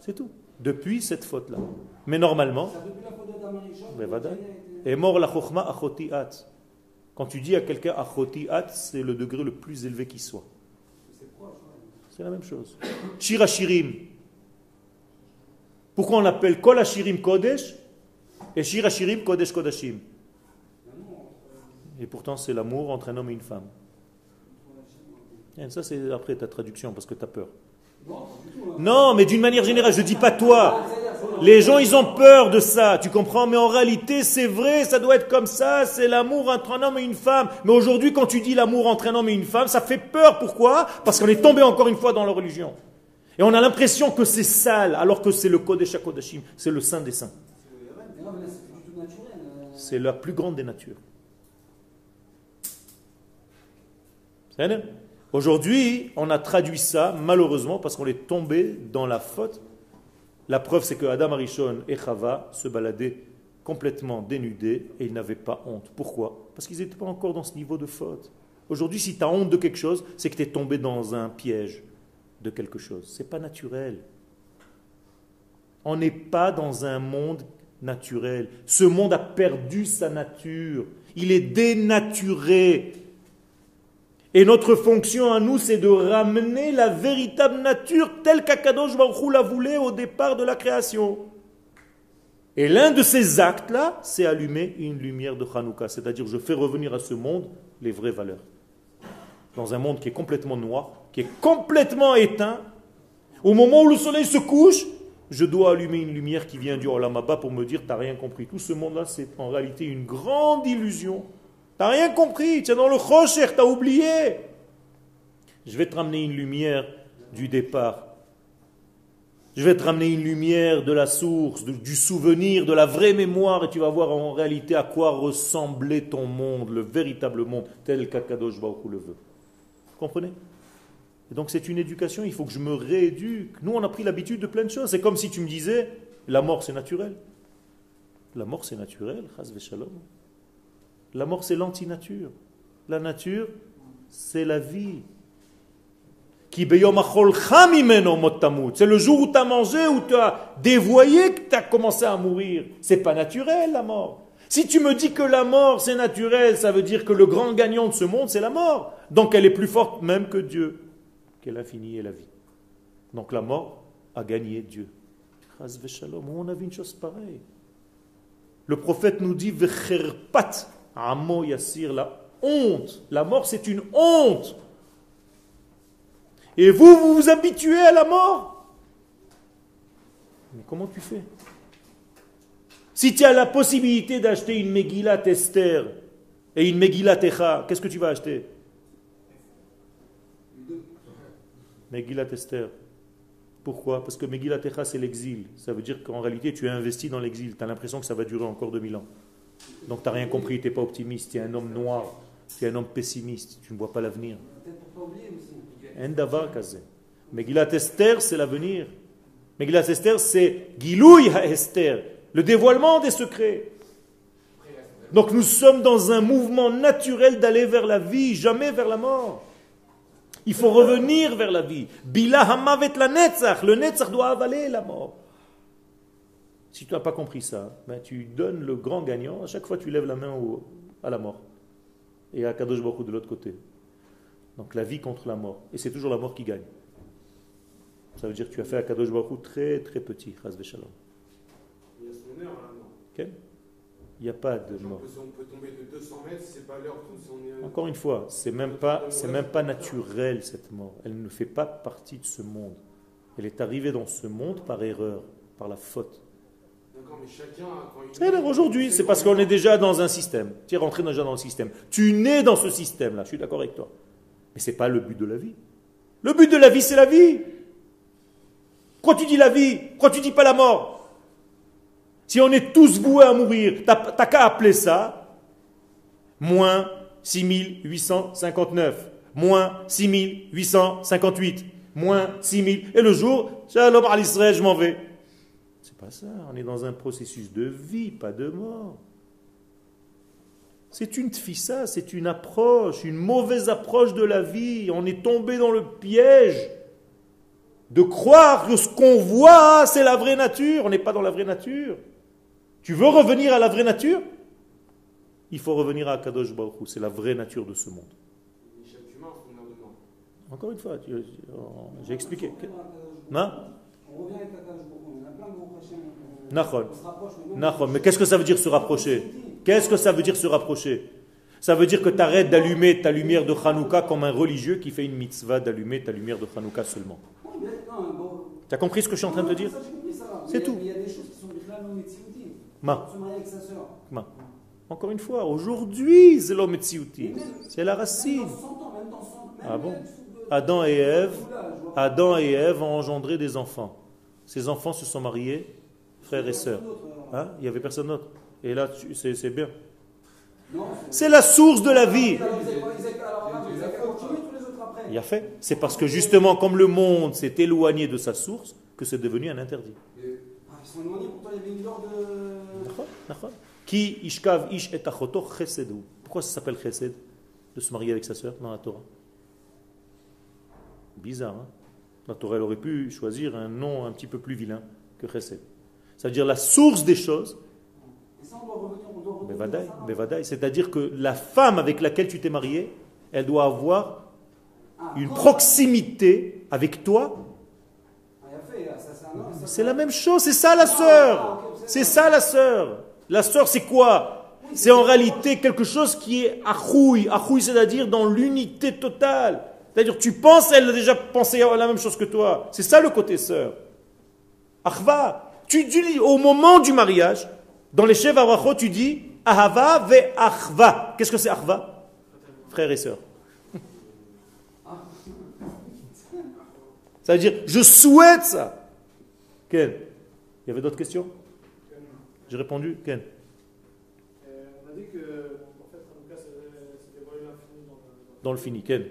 C'est tout. Depuis cette faute-là. Mais normalement, est mort la chokhma achoti at. Quand tu dis à quelqu'un at, c'est le degré le plus élevé qui soit. C'est la même chose. Shirachirim. Pourquoi on appelle Kol Hashirim Kodesh et Shirachirim Kodesh Kodashim? Et pourtant, c'est l'amour entre un homme et une femme. Ça, c'est après ta traduction parce que tu as peur. Non, mais d'une manière générale, je ne dis pas toi. Les gens, ils ont peur de ça, tu comprends? Mais en réalité, c'est vrai, ça doit être comme ça, c'est l'amour entre un homme et une femme. Mais aujourd'hui, quand tu dis l'amour entre un homme et une femme, ça fait peur. Pourquoi? Parce qu'on est tombé encore une fois dans la religion. Et on a l'impression que c'est sale, alors que c'est le Kodesh HaKodashim, c'est le Saint des Saints. C'est la plus grande des natures. Aujourd'hui, on a traduit ça, malheureusement, parce qu'on est tombé dans la faute. La preuve, c'est que Adam Arishon et Chava se baladaient complètement dénudés et ils n'avaient pas honte. Pourquoi? Parce qu'ils n'étaient pas encore dans ce niveau de faute. Aujourd'hui, si tu as honte de quelque chose, c'est que tu es tombé dans un piège de quelque chose. Ce n'est pas naturel. On n'est pas dans un monde naturel. Ce monde a perdu sa nature. Il est dénaturé. Et notre fonction à nous, c'est de ramener la véritable nature telle qu'Akadosh Baruch Hu la voulait au départ de la création. Et l'un de ces actes-là, c'est allumer une lumière de Hanouka, c'est-à-dire je fais revenir à ce monde les vraies valeurs. Dans un monde qui est complètement noir, qui est complètement éteint, au moment où le soleil se couche, je dois allumer une lumière qui vient du Olamaba pour me dire, tu n'as rien compris. Tout ce monde-là, c'est en réalité une grande illusion. Tu n'as rien compris, tu dans le tu as oublié. Je vais te ramener une lumière du départ. Je vais te ramener une lumière de la source, du souvenir, de la vraie mémoire, et tu vas voir en réalité à quoi ressemblait ton monde, le véritable monde, tel qu'Akadosh Baruch le veut. Vous comprenez? Et donc c'est une éducation, il faut que je me rééduque. Nous, on a pris l'habitude de plein de choses. C'est comme si tu me disais, la mort c'est naturel. La mort c'est naturel, La mort c'est l'antinature. La nature, c'est la vie. C'est le jour où tu as mangé, où tu as dévoyé que tu as commencé à mourir. C'est pas naturel la mort. Si tu me dis que la mort c'est naturel, ça veut dire que le grand gagnant de ce monde c'est la mort. Donc elle est plus forte même que Dieu qu'elle a fini la vie. Donc la mort a gagné Dieu. On a vu une chose pareille. Le prophète nous dit Amo Yassir, la honte. La mort, c'est une honte. Et vous, vous vous habituez à la mort? Mais comment tu fais? Si tu as la possibilité d'acheter une Megillat Esther et une Megillat Echa, qu'est-ce que tu vas acheter? Megillat Esther. Pourquoi? Parce que Megillat Echa, c'est l'exil. Ça veut dire qu'en réalité, tu es investi dans l'exil. Tu as l'impression que ça va durer encore 2000 ans. Donc tu n'as rien compris, tu n'es pas optimiste, tu es un homme noir, tu es un homme pessimiste, tu ne vois pas l'avenir. Megillat Esther, c'est l'avenir. Megillat Esther, c'est Gilouy Esther, le dévoilement des secrets. Donc nous sommes dans un mouvement naturel d'aller vers la vie, jamais vers la mort. Il faut revenir vers la vie. Bila hamavet la netzach. Le netzach doit avaler la mort. Si tu n'as pas compris ça, ben tu donnes le grand gagnant. À chaque fois, tu lèves la main au, à la mort. Et à Kadosh Baruch de l'autre côté. Donc la vie contre la mort. Et c'est toujours la mort qui gagne. Ça veut dire que tu as fait à Kadosh Baruch très très petit. Chaz Shalom. Il y a son heure à la mort. Okay. Il n'y a pas de mort. On peut tomber de 200 mètres, c'est pas l'heure est... Encore une fois, c'est même pas, c'est même pas naturel cette mort. Elle ne fait pas partie de ce monde. Elle est arrivée dans ce monde par erreur, par la faute. Chacun. C'est aujourd'hui, c'est parce qu'on est déjà dans un système. Tu es rentré déjà dans le système. Tu nais dans ce système-là. Je suis d'accord avec toi. Mais c'est pas le but de la vie. Le but de la vie, c'est la vie. Pourquoi tu dis la vie Pourquoi tu dis pas la mort si on est tous voués à mourir, t'as qu'à appeler ça moins 6859, moins 6858, moins 6000. Et le jour, shalom à l'Israël, je m'en vais. C'est pas ça, on est dans un processus de vie, pas de mort. C'est une tfissa, c'est une approche, une mauvaise approche de la vie. On est tombé dans le piège de croire que ce qu'on voit, c'est la vraie nature. On n'est pas dans la vraie nature. Tu veux revenir à la vraie nature? Il faut revenir à Kadosh Baruch c'est la vraie nature de ce monde. Encore une fois, j'ai expliqué. Non Mais qu'est-ce que ça veut dire se rapprocher? Qu'est-ce que ça veut dire se rapprocher? Ça veut dire que tu arrêtes d'allumer ta lumière de Hanouka comme un religieux qui fait une mitzvah d'allumer ta lumière de Hanouka seulement. Tu as compris ce que je suis en train de dire? C'est tout. Ma. Encore une fois, aujourd'hui, c'est l'homme C'est la racine. Ah bon? Adam et Ève, Adam et Ève ont engendré des enfants. Ces enfants se sont mariés, frères et sœurs. Hein? Il n'y avait personne d'autre. Et là, c'est bien. C'est la source de la vie. Il a fait. C'est parce que justement, comme le monde s'est éloigné de sa source, que c'est devenu un interdit. Ils sont éloignés, pourtant il y avait une loi de. D'accord, d'accord. Qui ishkav ish et achoto chesedu. Pourquoi ça s'appelle chesed De se marier avec sa sœur dans la Torah? Bizarre, hein? La Torah elle aurait pu choisir un nom un petit peu plus vilain que chesed. C'est-à-dire la source des choses, c'est-à-dire que la femme avec laquelle tu t'es marié, elle doit avoir une proximité avec toi. C'est la même chose, c'est ça la sœur. C'est ça la sœur. La sœur, c'est quoi? C'est en réalité quelque chose qui est achouï. Achouï, c'est-à-dire dans l'unité totale. C'est-à-dire, tu penses, elle a déjà pensé à la même chose que toi. C'est ça le côté sœur. Achva. Tu dis au moment du mariage, dans les chefs Arachot, tu dis Ahava ve Achva. Qu'est-ce que c'est Achva Frères et sœurs. Ça veut dire, je souhaite ça. Ken Il y avait d'autres questions? J'ai répondu Ken Euh, on a dit que, en fait, c'est l'infini dans le. Dans le fini, Ken.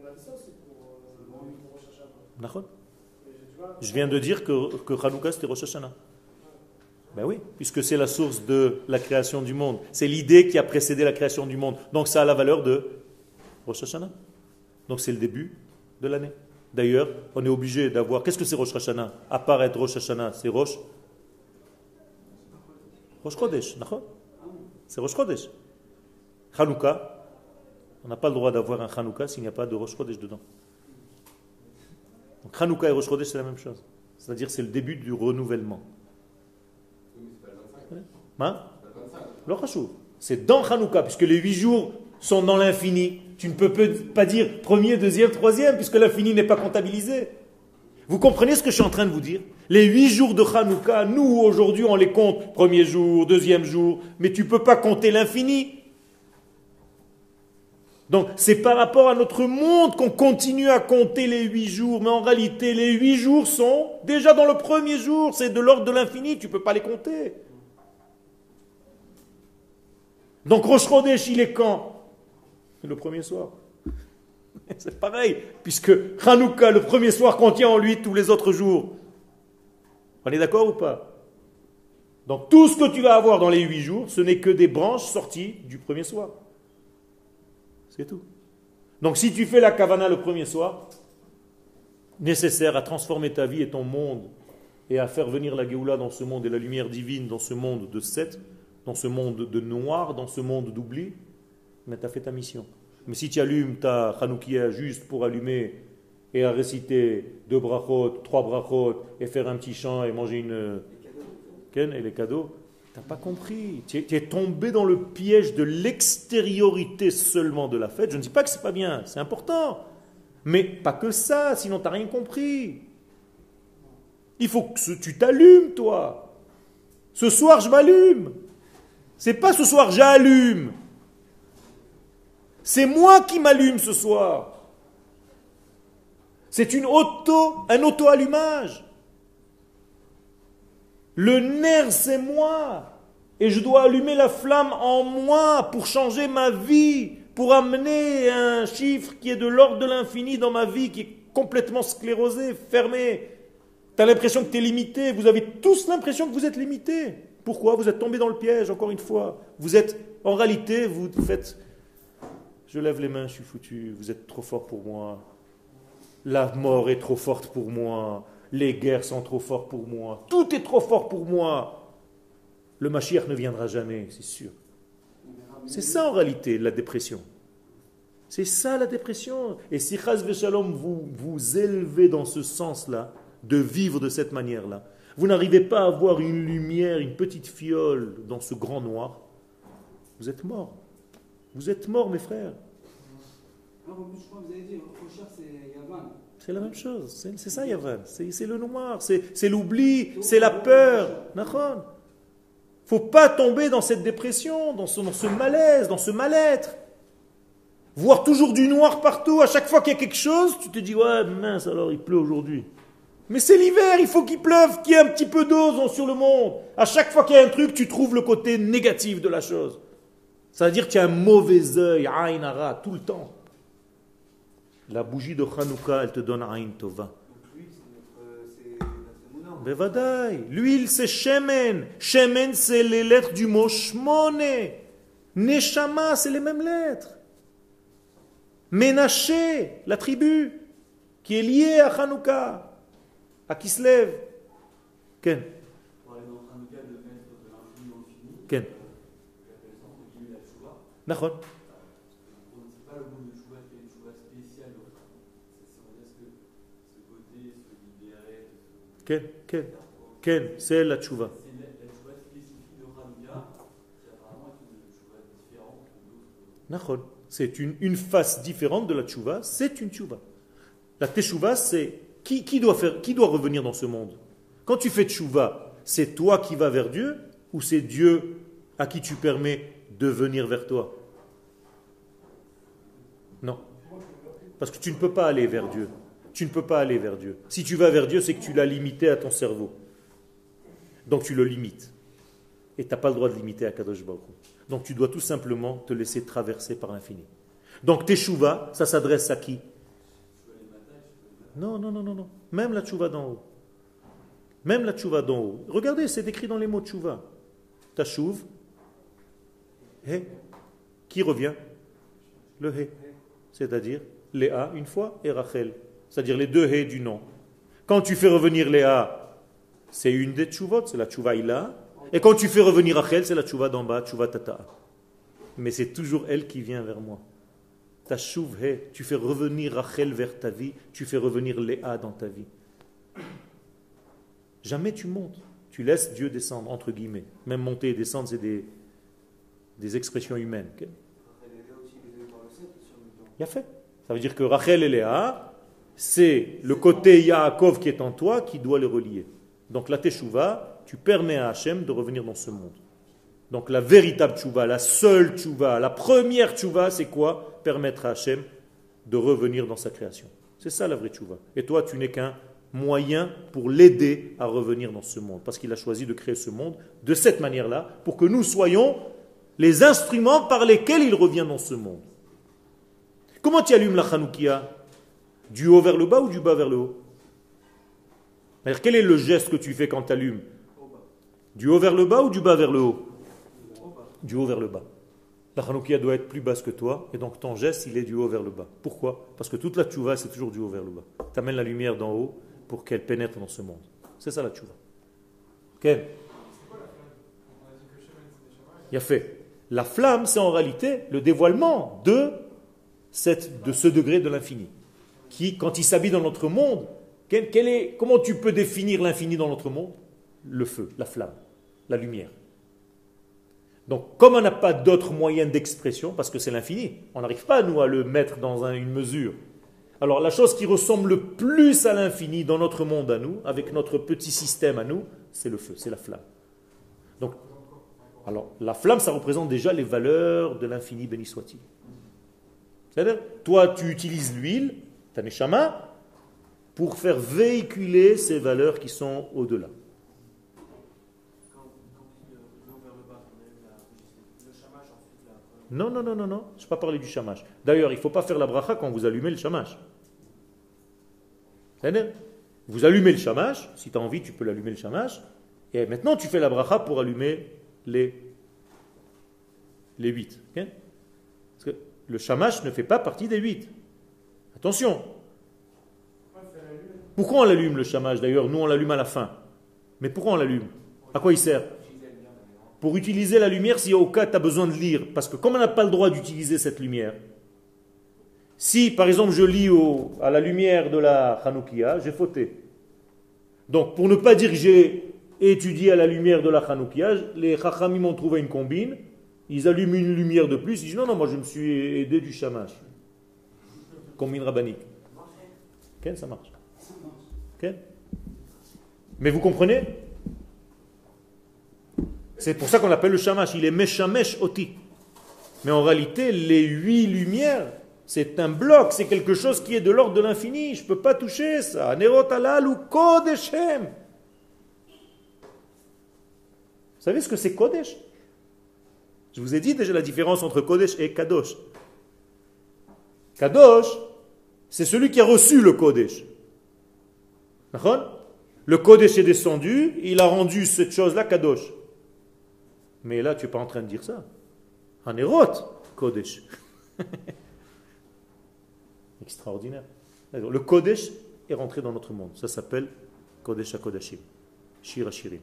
On a dit ça aussi pour, euh, pour Rosh Hashanah. D'accord Mais tu vois, Je viens de dire que, que Hanouka c'était Rosh Hashanah. Ben oui, puisque c'est la source de la création du monde. C'est l'idée qui a précédé la création du monde. Donc ça a la valeur de Rosh Hashanah. Donc c'est le début de l'année. D'ailleurs, on est obligé d'avoir. Qu'est-ce que c'est Rosh Hashanah? À part être Rosh Hashanah, c'est Rosh? Rosh Chodesh, C'est Rosh Chodesh. Hanouka, on n'a pas le droit d'avoir un Hanouka s'il n'y a pas de Rosh Chodesh dedans. Donc Hanouka et Rosh Chodesh, c'est la même chose. C'est-à-dire c'est le début du renouvellement. Hein? C'est dans Hanouka, puisque les huit jours sont dans l'infini. Tu ne peux peu- pas dire premier, deuxième, troisième, puisque l'infini n'est pas comptabilisé. Vous comprenez ce que je suis en train de vous dire? Les huit jours de Hanouka, nous aujourd'hui on les compte premier jour, deuxième jour, mais tu ne peux pas compter l'infini. Donc c'est par rapport à notre monde qu'on continue à compter les huit jours, mais en réalité les huit jours sont déjà dans le premier jour, c'est de l'ordre de l'infini, tu ne peux pas les compter. Donc Rosh Chodesh, il est quand? Le premier soir. C'est pareil, puisque Hanouka, le premier soir, contient en lui tous les autres jours. On est d'accord ou pas? Donc tout ce que tu vas avoir dans les huit jours, ce n'est que des branches sorties du premier soir. C'est tout. Donc si tu fais la kavana le premier soir, nécessaire à transformer ta vie et ton monde, et à faire venir la Géoula dans ce monde et la lumière divine dans ce monde de sept, dans ce monde de noir, dans ce monde d'oubli, mais tu as fait ta mission. Mais si tu allumes ta Hanoukia juste pour allumer et à réciter deux brachot, trois brachot, et faire un petit chant et manger une Ken et les cadeaux, tu n'as pas compris. Tu es, tombé dans le piège de l'extériorité seulement de la fête. Je ne dis pas que c'est pas bien, c'est important. Mais pas que ça, sinon tu n'as rien compris. Il faut que tu t'allumes, toi. Ce soir, je m'allume. C'est pas ce soir, j'allume. C'est moi qui m'allume ce soir. C'est une auto, un auto-allumage. Le nerf, c'est moi. Et je dois allumer la flamme en moi pour changer ma vie, pour amener un chiffre qui est de l'ordre de l'infini dans ma vie, qui est complètement sclérosé, fermé. Tu as l'impression que tu es limité. Vous avez tous l'impression que vous êtes limité. Pourquoi Vous êtes tombé dans le piège, encore une fois? Vous êtes, en réalité, vous faites je lève les mains, je suis foutu, vous êtes trop fort pour moi. La mort est trop forte pour moi. Les guerres sont trop fortes pour moi. Tout est trop fort pour moi. Le Mashiach ne viendra jamais, c'est sûr. C'est ça en réalité la dépression. C'est ça la dépression. Et si Chaz Veshalom vous vous élevez dans ce sens-là, de vivre de cette manière-là, vous n'arrivez pas à avoir une lumière, une petite fiole dans ce grand noir, vous êtes mort. Vous êtes morts, mes frères. C'est la même chose. C'est ça, Yavan. C'est le noir. C'est c'est l'oubli. C'est la peur. Nachon. Faut pas tomber dans cette dépression, dans ce, malaise, dans ce mal-être. Voir toujours du noir partout. À chaque fois qu'il y a quelque chose, tu te dis Ouais, mince, alors il pleut aujourd'hui. Mais c'est l'hiver, il faut qu'il pleuve, qu'il y ait un petit peu d'eau sur le monde. À chaque fois qu'il y a un truc, tu trouves le côté négatif de la chose. Ça veut dire que tu as un mauvais œil, Aïn Hara, tout le temps. La bougie de Hanouka, elle te donne Aïn Tova. Donc lui, c'est notre, c'est notre moulin. Bevadaï. L'huile, c'est Shemen. Shemen, c'est les lettres du mot Shmone. Neshama, c'est les mêmes lettres. Ménaché, la tribu, qui est liée à Hanouka, à Kislev. Ken, Ken. Nachon. Ken, Ken, Ken, c'est la tchouva. C'est une face différente de la tchouva, c'est une tchouva. La teshuva, c'est qui, doit qui doit revenir dans ce monde? Quand tu fais tchouva, c'est toi qui vas vers Dieu ou c'est Dieu à qui tu permets de venir vers toi? Non. Parce que tu ne peux pas aller vers Dieu. Tu ne peux pas aller vers Dieu. Si tu vas vers Dieu, c'est que tu l'as limité à ton cerveau. Donc tu le limites. Et tu n'as pas le droit de limiter à Kadosh Baruch. Donc tu dois tout simplement te laisser traverser par l'infini. Donc teshuva, ça s'adresse à qui? Non, non, non, non, non. Même la tchouva d'en haut. Même la tchouva d'en haut. Regardez, c'est écrit dans les mots tchouva. Tachouv, he. Qui revient? Le he. C'est-à-dire Léa une fois et Rachel. C'est-à-dire les deux he du nom. Quand tu fais revenir Léa, c'est une des tchouvot, c'est la tchouva ila. Et quand tu fais revenir Rachel, c'est la tchouva d'en bas, tchouva tata. Mais c'est toujours elle qui vient vers moi. Ta he, tu fais revenir Rachel vers ta vie, tu fais revenir Léa dans ta vie. Jamais tu montes. Tu laisses Dieu descendre, entre guillemets. Même monter et descendre, c'est des, des expressions humaines. ok? Elle est là aussi utilisée par le 7 sur le temps. Il a fait. Ça veut dire que Rachel et Léa, c'est le côté Yaakov qui est en toi qui doit les relier. Donc la Teshuvah, tu permets à Hachem de revenir dans ce monde. Donc la véritable Teshuvah, la seule Teshuvah, la première Teshuvah, c'est quoi? Permettre à Hachem de revenir dans sa création. C'est ça la vraie Teshuvah. Et toi, tu n'es qu'un moyen pour l'aider à revenir dans ce monde. Parce qu'il a choisi de créer ce monde de cette manière-là, pour que nous soyons les instruments par lesquels il revient dans ce monde. Comment tu allumes la Hanoukia? Du haut vers le bas ou du bas vers le haut? Quel est le geste que tu fais quand tu allumes Du haut vers le bas ou du bas vers le haut? Du haut vers le bas. La Hanoukia doit être plus basse que toi, et donc ton geste, il est du haut vers le bas. Pourquoi? Parce que toute la tchouva, c'est toujours du haut vers le bas. Tu amènes la lumière d'en haut pour qu'elle pénètre dans ce monde. C'est ça la tchouva. Ken Il a fait. La flamme, c'est en réalité le dévoilement de ce degré de l'infini. Qui, quand il s'habille dans notre monde, est, comment tu peux définir l'infini dans notre monde? Le feu, la flamme, la lumière. Donc, comme on n'a pas d'autre moyen d'expression, parce que c'est l'infini, on n'arrive pas, nous, à le mettre dans un- une mesure. Alors, la chose qui ressemble le plus à l'infini dans notre monde à nous, avec notre petit système à nous, c'est le feu, c'est la flamme. Donc, alors, la flamme, ça représente déjà les valeurs de l'infini, béni soit-il. C'est-à-dire, toi, tu utilises l'huile, ta neshama, pour faire véhiculer ces valeurs qui sont au-delà. Non, non, non, non, non, je ne vais pas parler du shamash. D'ailleurs, il ne faut pas faire la bracha quand vous allumez le shamash. Vous allumez le shamash, si tu as envie, tu peux l'allumer le shamash, et maintenant tu fais la bracha pour allumer les, les huit. ok? Parce que le shamash ne fait pas partie des huit. Attention. Pourquoi on l'allume le shamash D'ailleurs, nous on l'allume à la fin. Mais pourquoi on l'allume? À quoi il sert? Pour utiliser la lumière si au cas tu as besoin de lire. Parce que comme on n'a pas le droit d'utiliser cette lumière, si par exemple je lis au- à la lumière de la Hanoukia, j'ai fauté. Donc pour ne pas dire que j'ai étudié à la lumière de la Hanoukia, les Chachamim ont trouvé une combine, ils allument une lumière de plus, ils disent non, non, moi je me suis aidé du shamash. Combine rabbinique. Quel ça marche Mais vous comprenez? C'est pour ça qu'on l'appelle le shamash. Il est meshamesh oti. Mais en réalité, les huit lumières C'est un bloc, c'est quelque chose qui est de l'ordre de l'infini. Je ne peux pas toucher ça. Nerot halal ou kodeshem. Vous savez ce que c'est kodesh? Je vous ai dit déjà la différence entre kodesh et kadosh. Kadosh, c'est celui qui a reçu le kodesh. Le kodesh est descendu, il a rendu cette chose-là kadosh. Mais là, tu n'es pas en train de dire ça. Hanerot, kodesh. Extraordinaire. Le kodesh est rentré dans notre monde. Ça s'appelle kodesh HaKodashim. Shir HaShirim.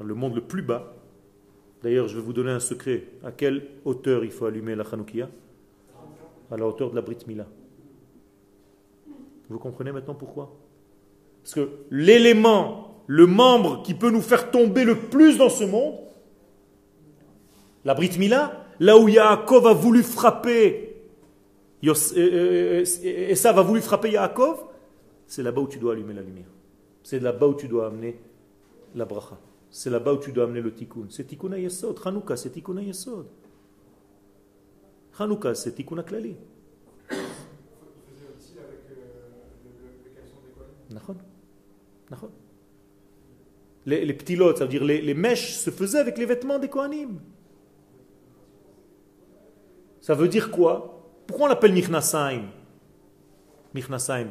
Le monde le plus bas. D'ailleurs, je vais vous donner un secret. À quelle hauteur il faut allumer la Hanoukia? À la hauteur de la Brit Mila. Vous comprenez maintenant pourquoi? Parce que l'élément, le membre qui peut nous faire tomber le plus dans ce monde, la Brit Mila, là où Yaakov a voulu frapper, et ça va voulu frapper Yaakov, c'est là-bas où tu dois allumer la lumière. C'est là-bas où tu dois amener la bracha. C'est là-bas où tu dois amener le tikkun. C'est tikkun yesod. Hanouka, c'est tikkun yesod. Hanouka, c'est tikkun klali. Les, les petits lots, ça veut dire les, les, mèches se faisaient avec les vêtements des Kohanim. Ça veut dire quoi? Pourquoi on l'appelle Michnasaim? Michnasaim.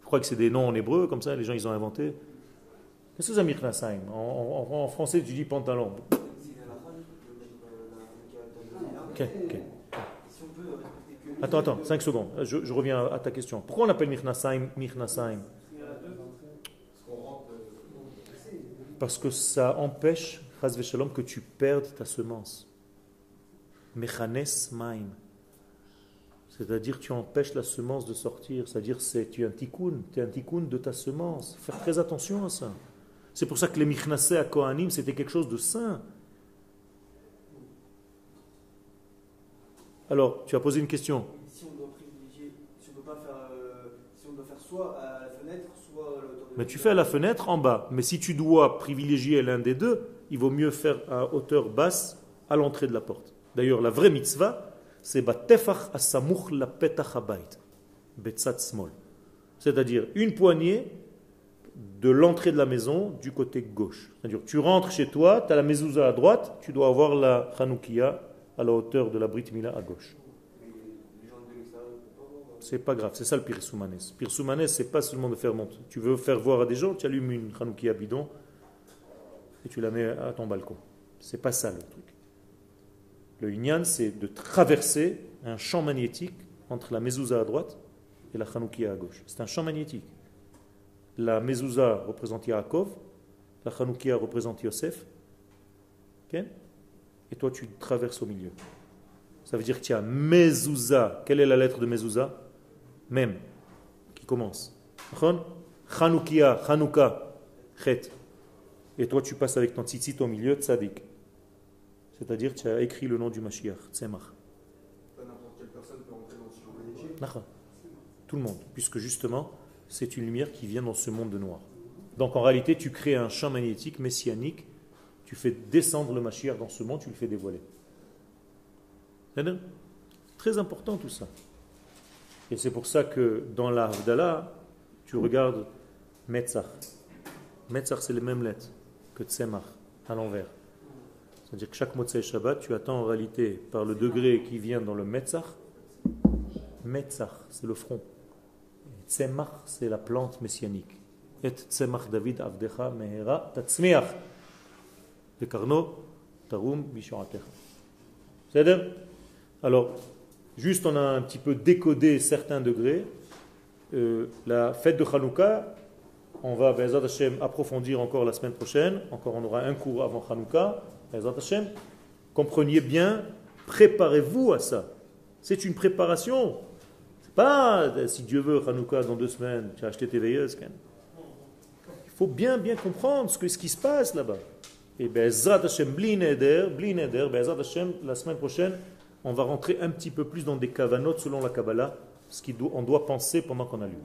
Je crois que c'est des noms en hébreu, comme ça, les gens ils ont inventé. Qu'est-ce que c'est Michnasaim? En, en, en, français, tu dis pantalon. Attends, attends, 5 secondes. Je, je, reviens à ta question. Pourquoi on l'appelle Michnasaim Michnasaim? Parce que ça empêche, que tu perdes ta semence. Mechanes maim. C'est-à-dire tu empêches la semence de sortir. C'est-à-dire c'est tu es un tikkun, tu es un tikkun de ta semence. Faire très attention à ça. C'est pour ça que les michnasé à Kohanim, c'était quelque chose de saint. Alors, tu as posé une question. Si on doit privilégier, si on doit pas faire, euh, à la fenêtre, soit à l'auteur de Mais tu fais à la fenêtre en bas. Mais si tu dois privilégier l'un des deux, il vaut mieux faire à hauteur basse à l'entrée de la porte. D'ailleurs, la vraie mitzvah, c'est batefach asamuch la petach habayit. Betzat small. C'est-à-dire une poignée de l'entrée de la maison du côté gauche. C'est-à-dire tu rentres chez toi, tu as la mezouza à droite, tu dois avoir la chanoukia à la hauteur de la Brit Mila à gauche. C'est pas grave, c'est ça le pirsoumanes. Pirsoumanes, c'est pas seulement de faire monter. Tu veux faire voir à des gens, tu allumes une chanoukia bidon et tu la mets à ton balcon. C'est pas ça le truc. Le Inyan, c'est de traverser un champ magnétique entre la mezouza à droite et la chanoukia à gauche. C'est un champ magnétique. La mezouza représente Yaakov, la chanoukia représente Yosef. Et toi, tu traverses au milieu. Ça veut dire que tu as mezouza. Quelle est la lettre de mezouza? Même, qui commence. Chanoukia, Chanouka, Chet. Et toi, tu passes avec ton tzitzit au milieu, tzadik. C'est-à-dire tu as écrit le nom du Mashiach, Tzemach. Pas n'importe quelle personne peut rentrer dans ce champ magnétique. Tout le monde, puisque justement, c'est une lumière qui vient dans ce monde de noir. Donc en réalité, tu crées un champ magnétique messianique, tu fais descendre le Mashiach dans ce monde, tu le fais dévoiler. Très important tout ça. Et c'est pour ça que dans la tu regardes Metzach. Metzach, c'est les mêmes lettres que Tzemach, à l'envers. C'est-à-dire que chaque Motzei Shabbat, tu attends en réalité par le degré qui vient dans le Metzach. Metzach, c'est le front. Tzemach, c'est la plante messianique. Et Tzemach David Avdecha Mehera Tatzmiach. Le Karno Tarum Bishoratecha. C'est-à-dire Alors, juste on a un petit peu décodé certains degrés. Euh, la fête de Hanouka, on va, Bezat Hashem, approfondir encore la semaine prochaine. Encore, on aura un cours avant Hanouka. Hashem, comprenez bien, préparez-vous à ça. C'est une préparation. C'est pas, si Dieu veut, Hanouka, dans deux semaines, tu as acheté tes veilleuses. Il faut bien, bien comprendre ce, que, ce qui se passe là-bas. Et Bezrat Hashem, bli neder, bli neder, Bezrat Hashem, la semaine prochaine, on va rentrer un petit peu plus dans des kavanotes selon la Kabbalah, ce qu'on doit penser pendant qu'on a lu.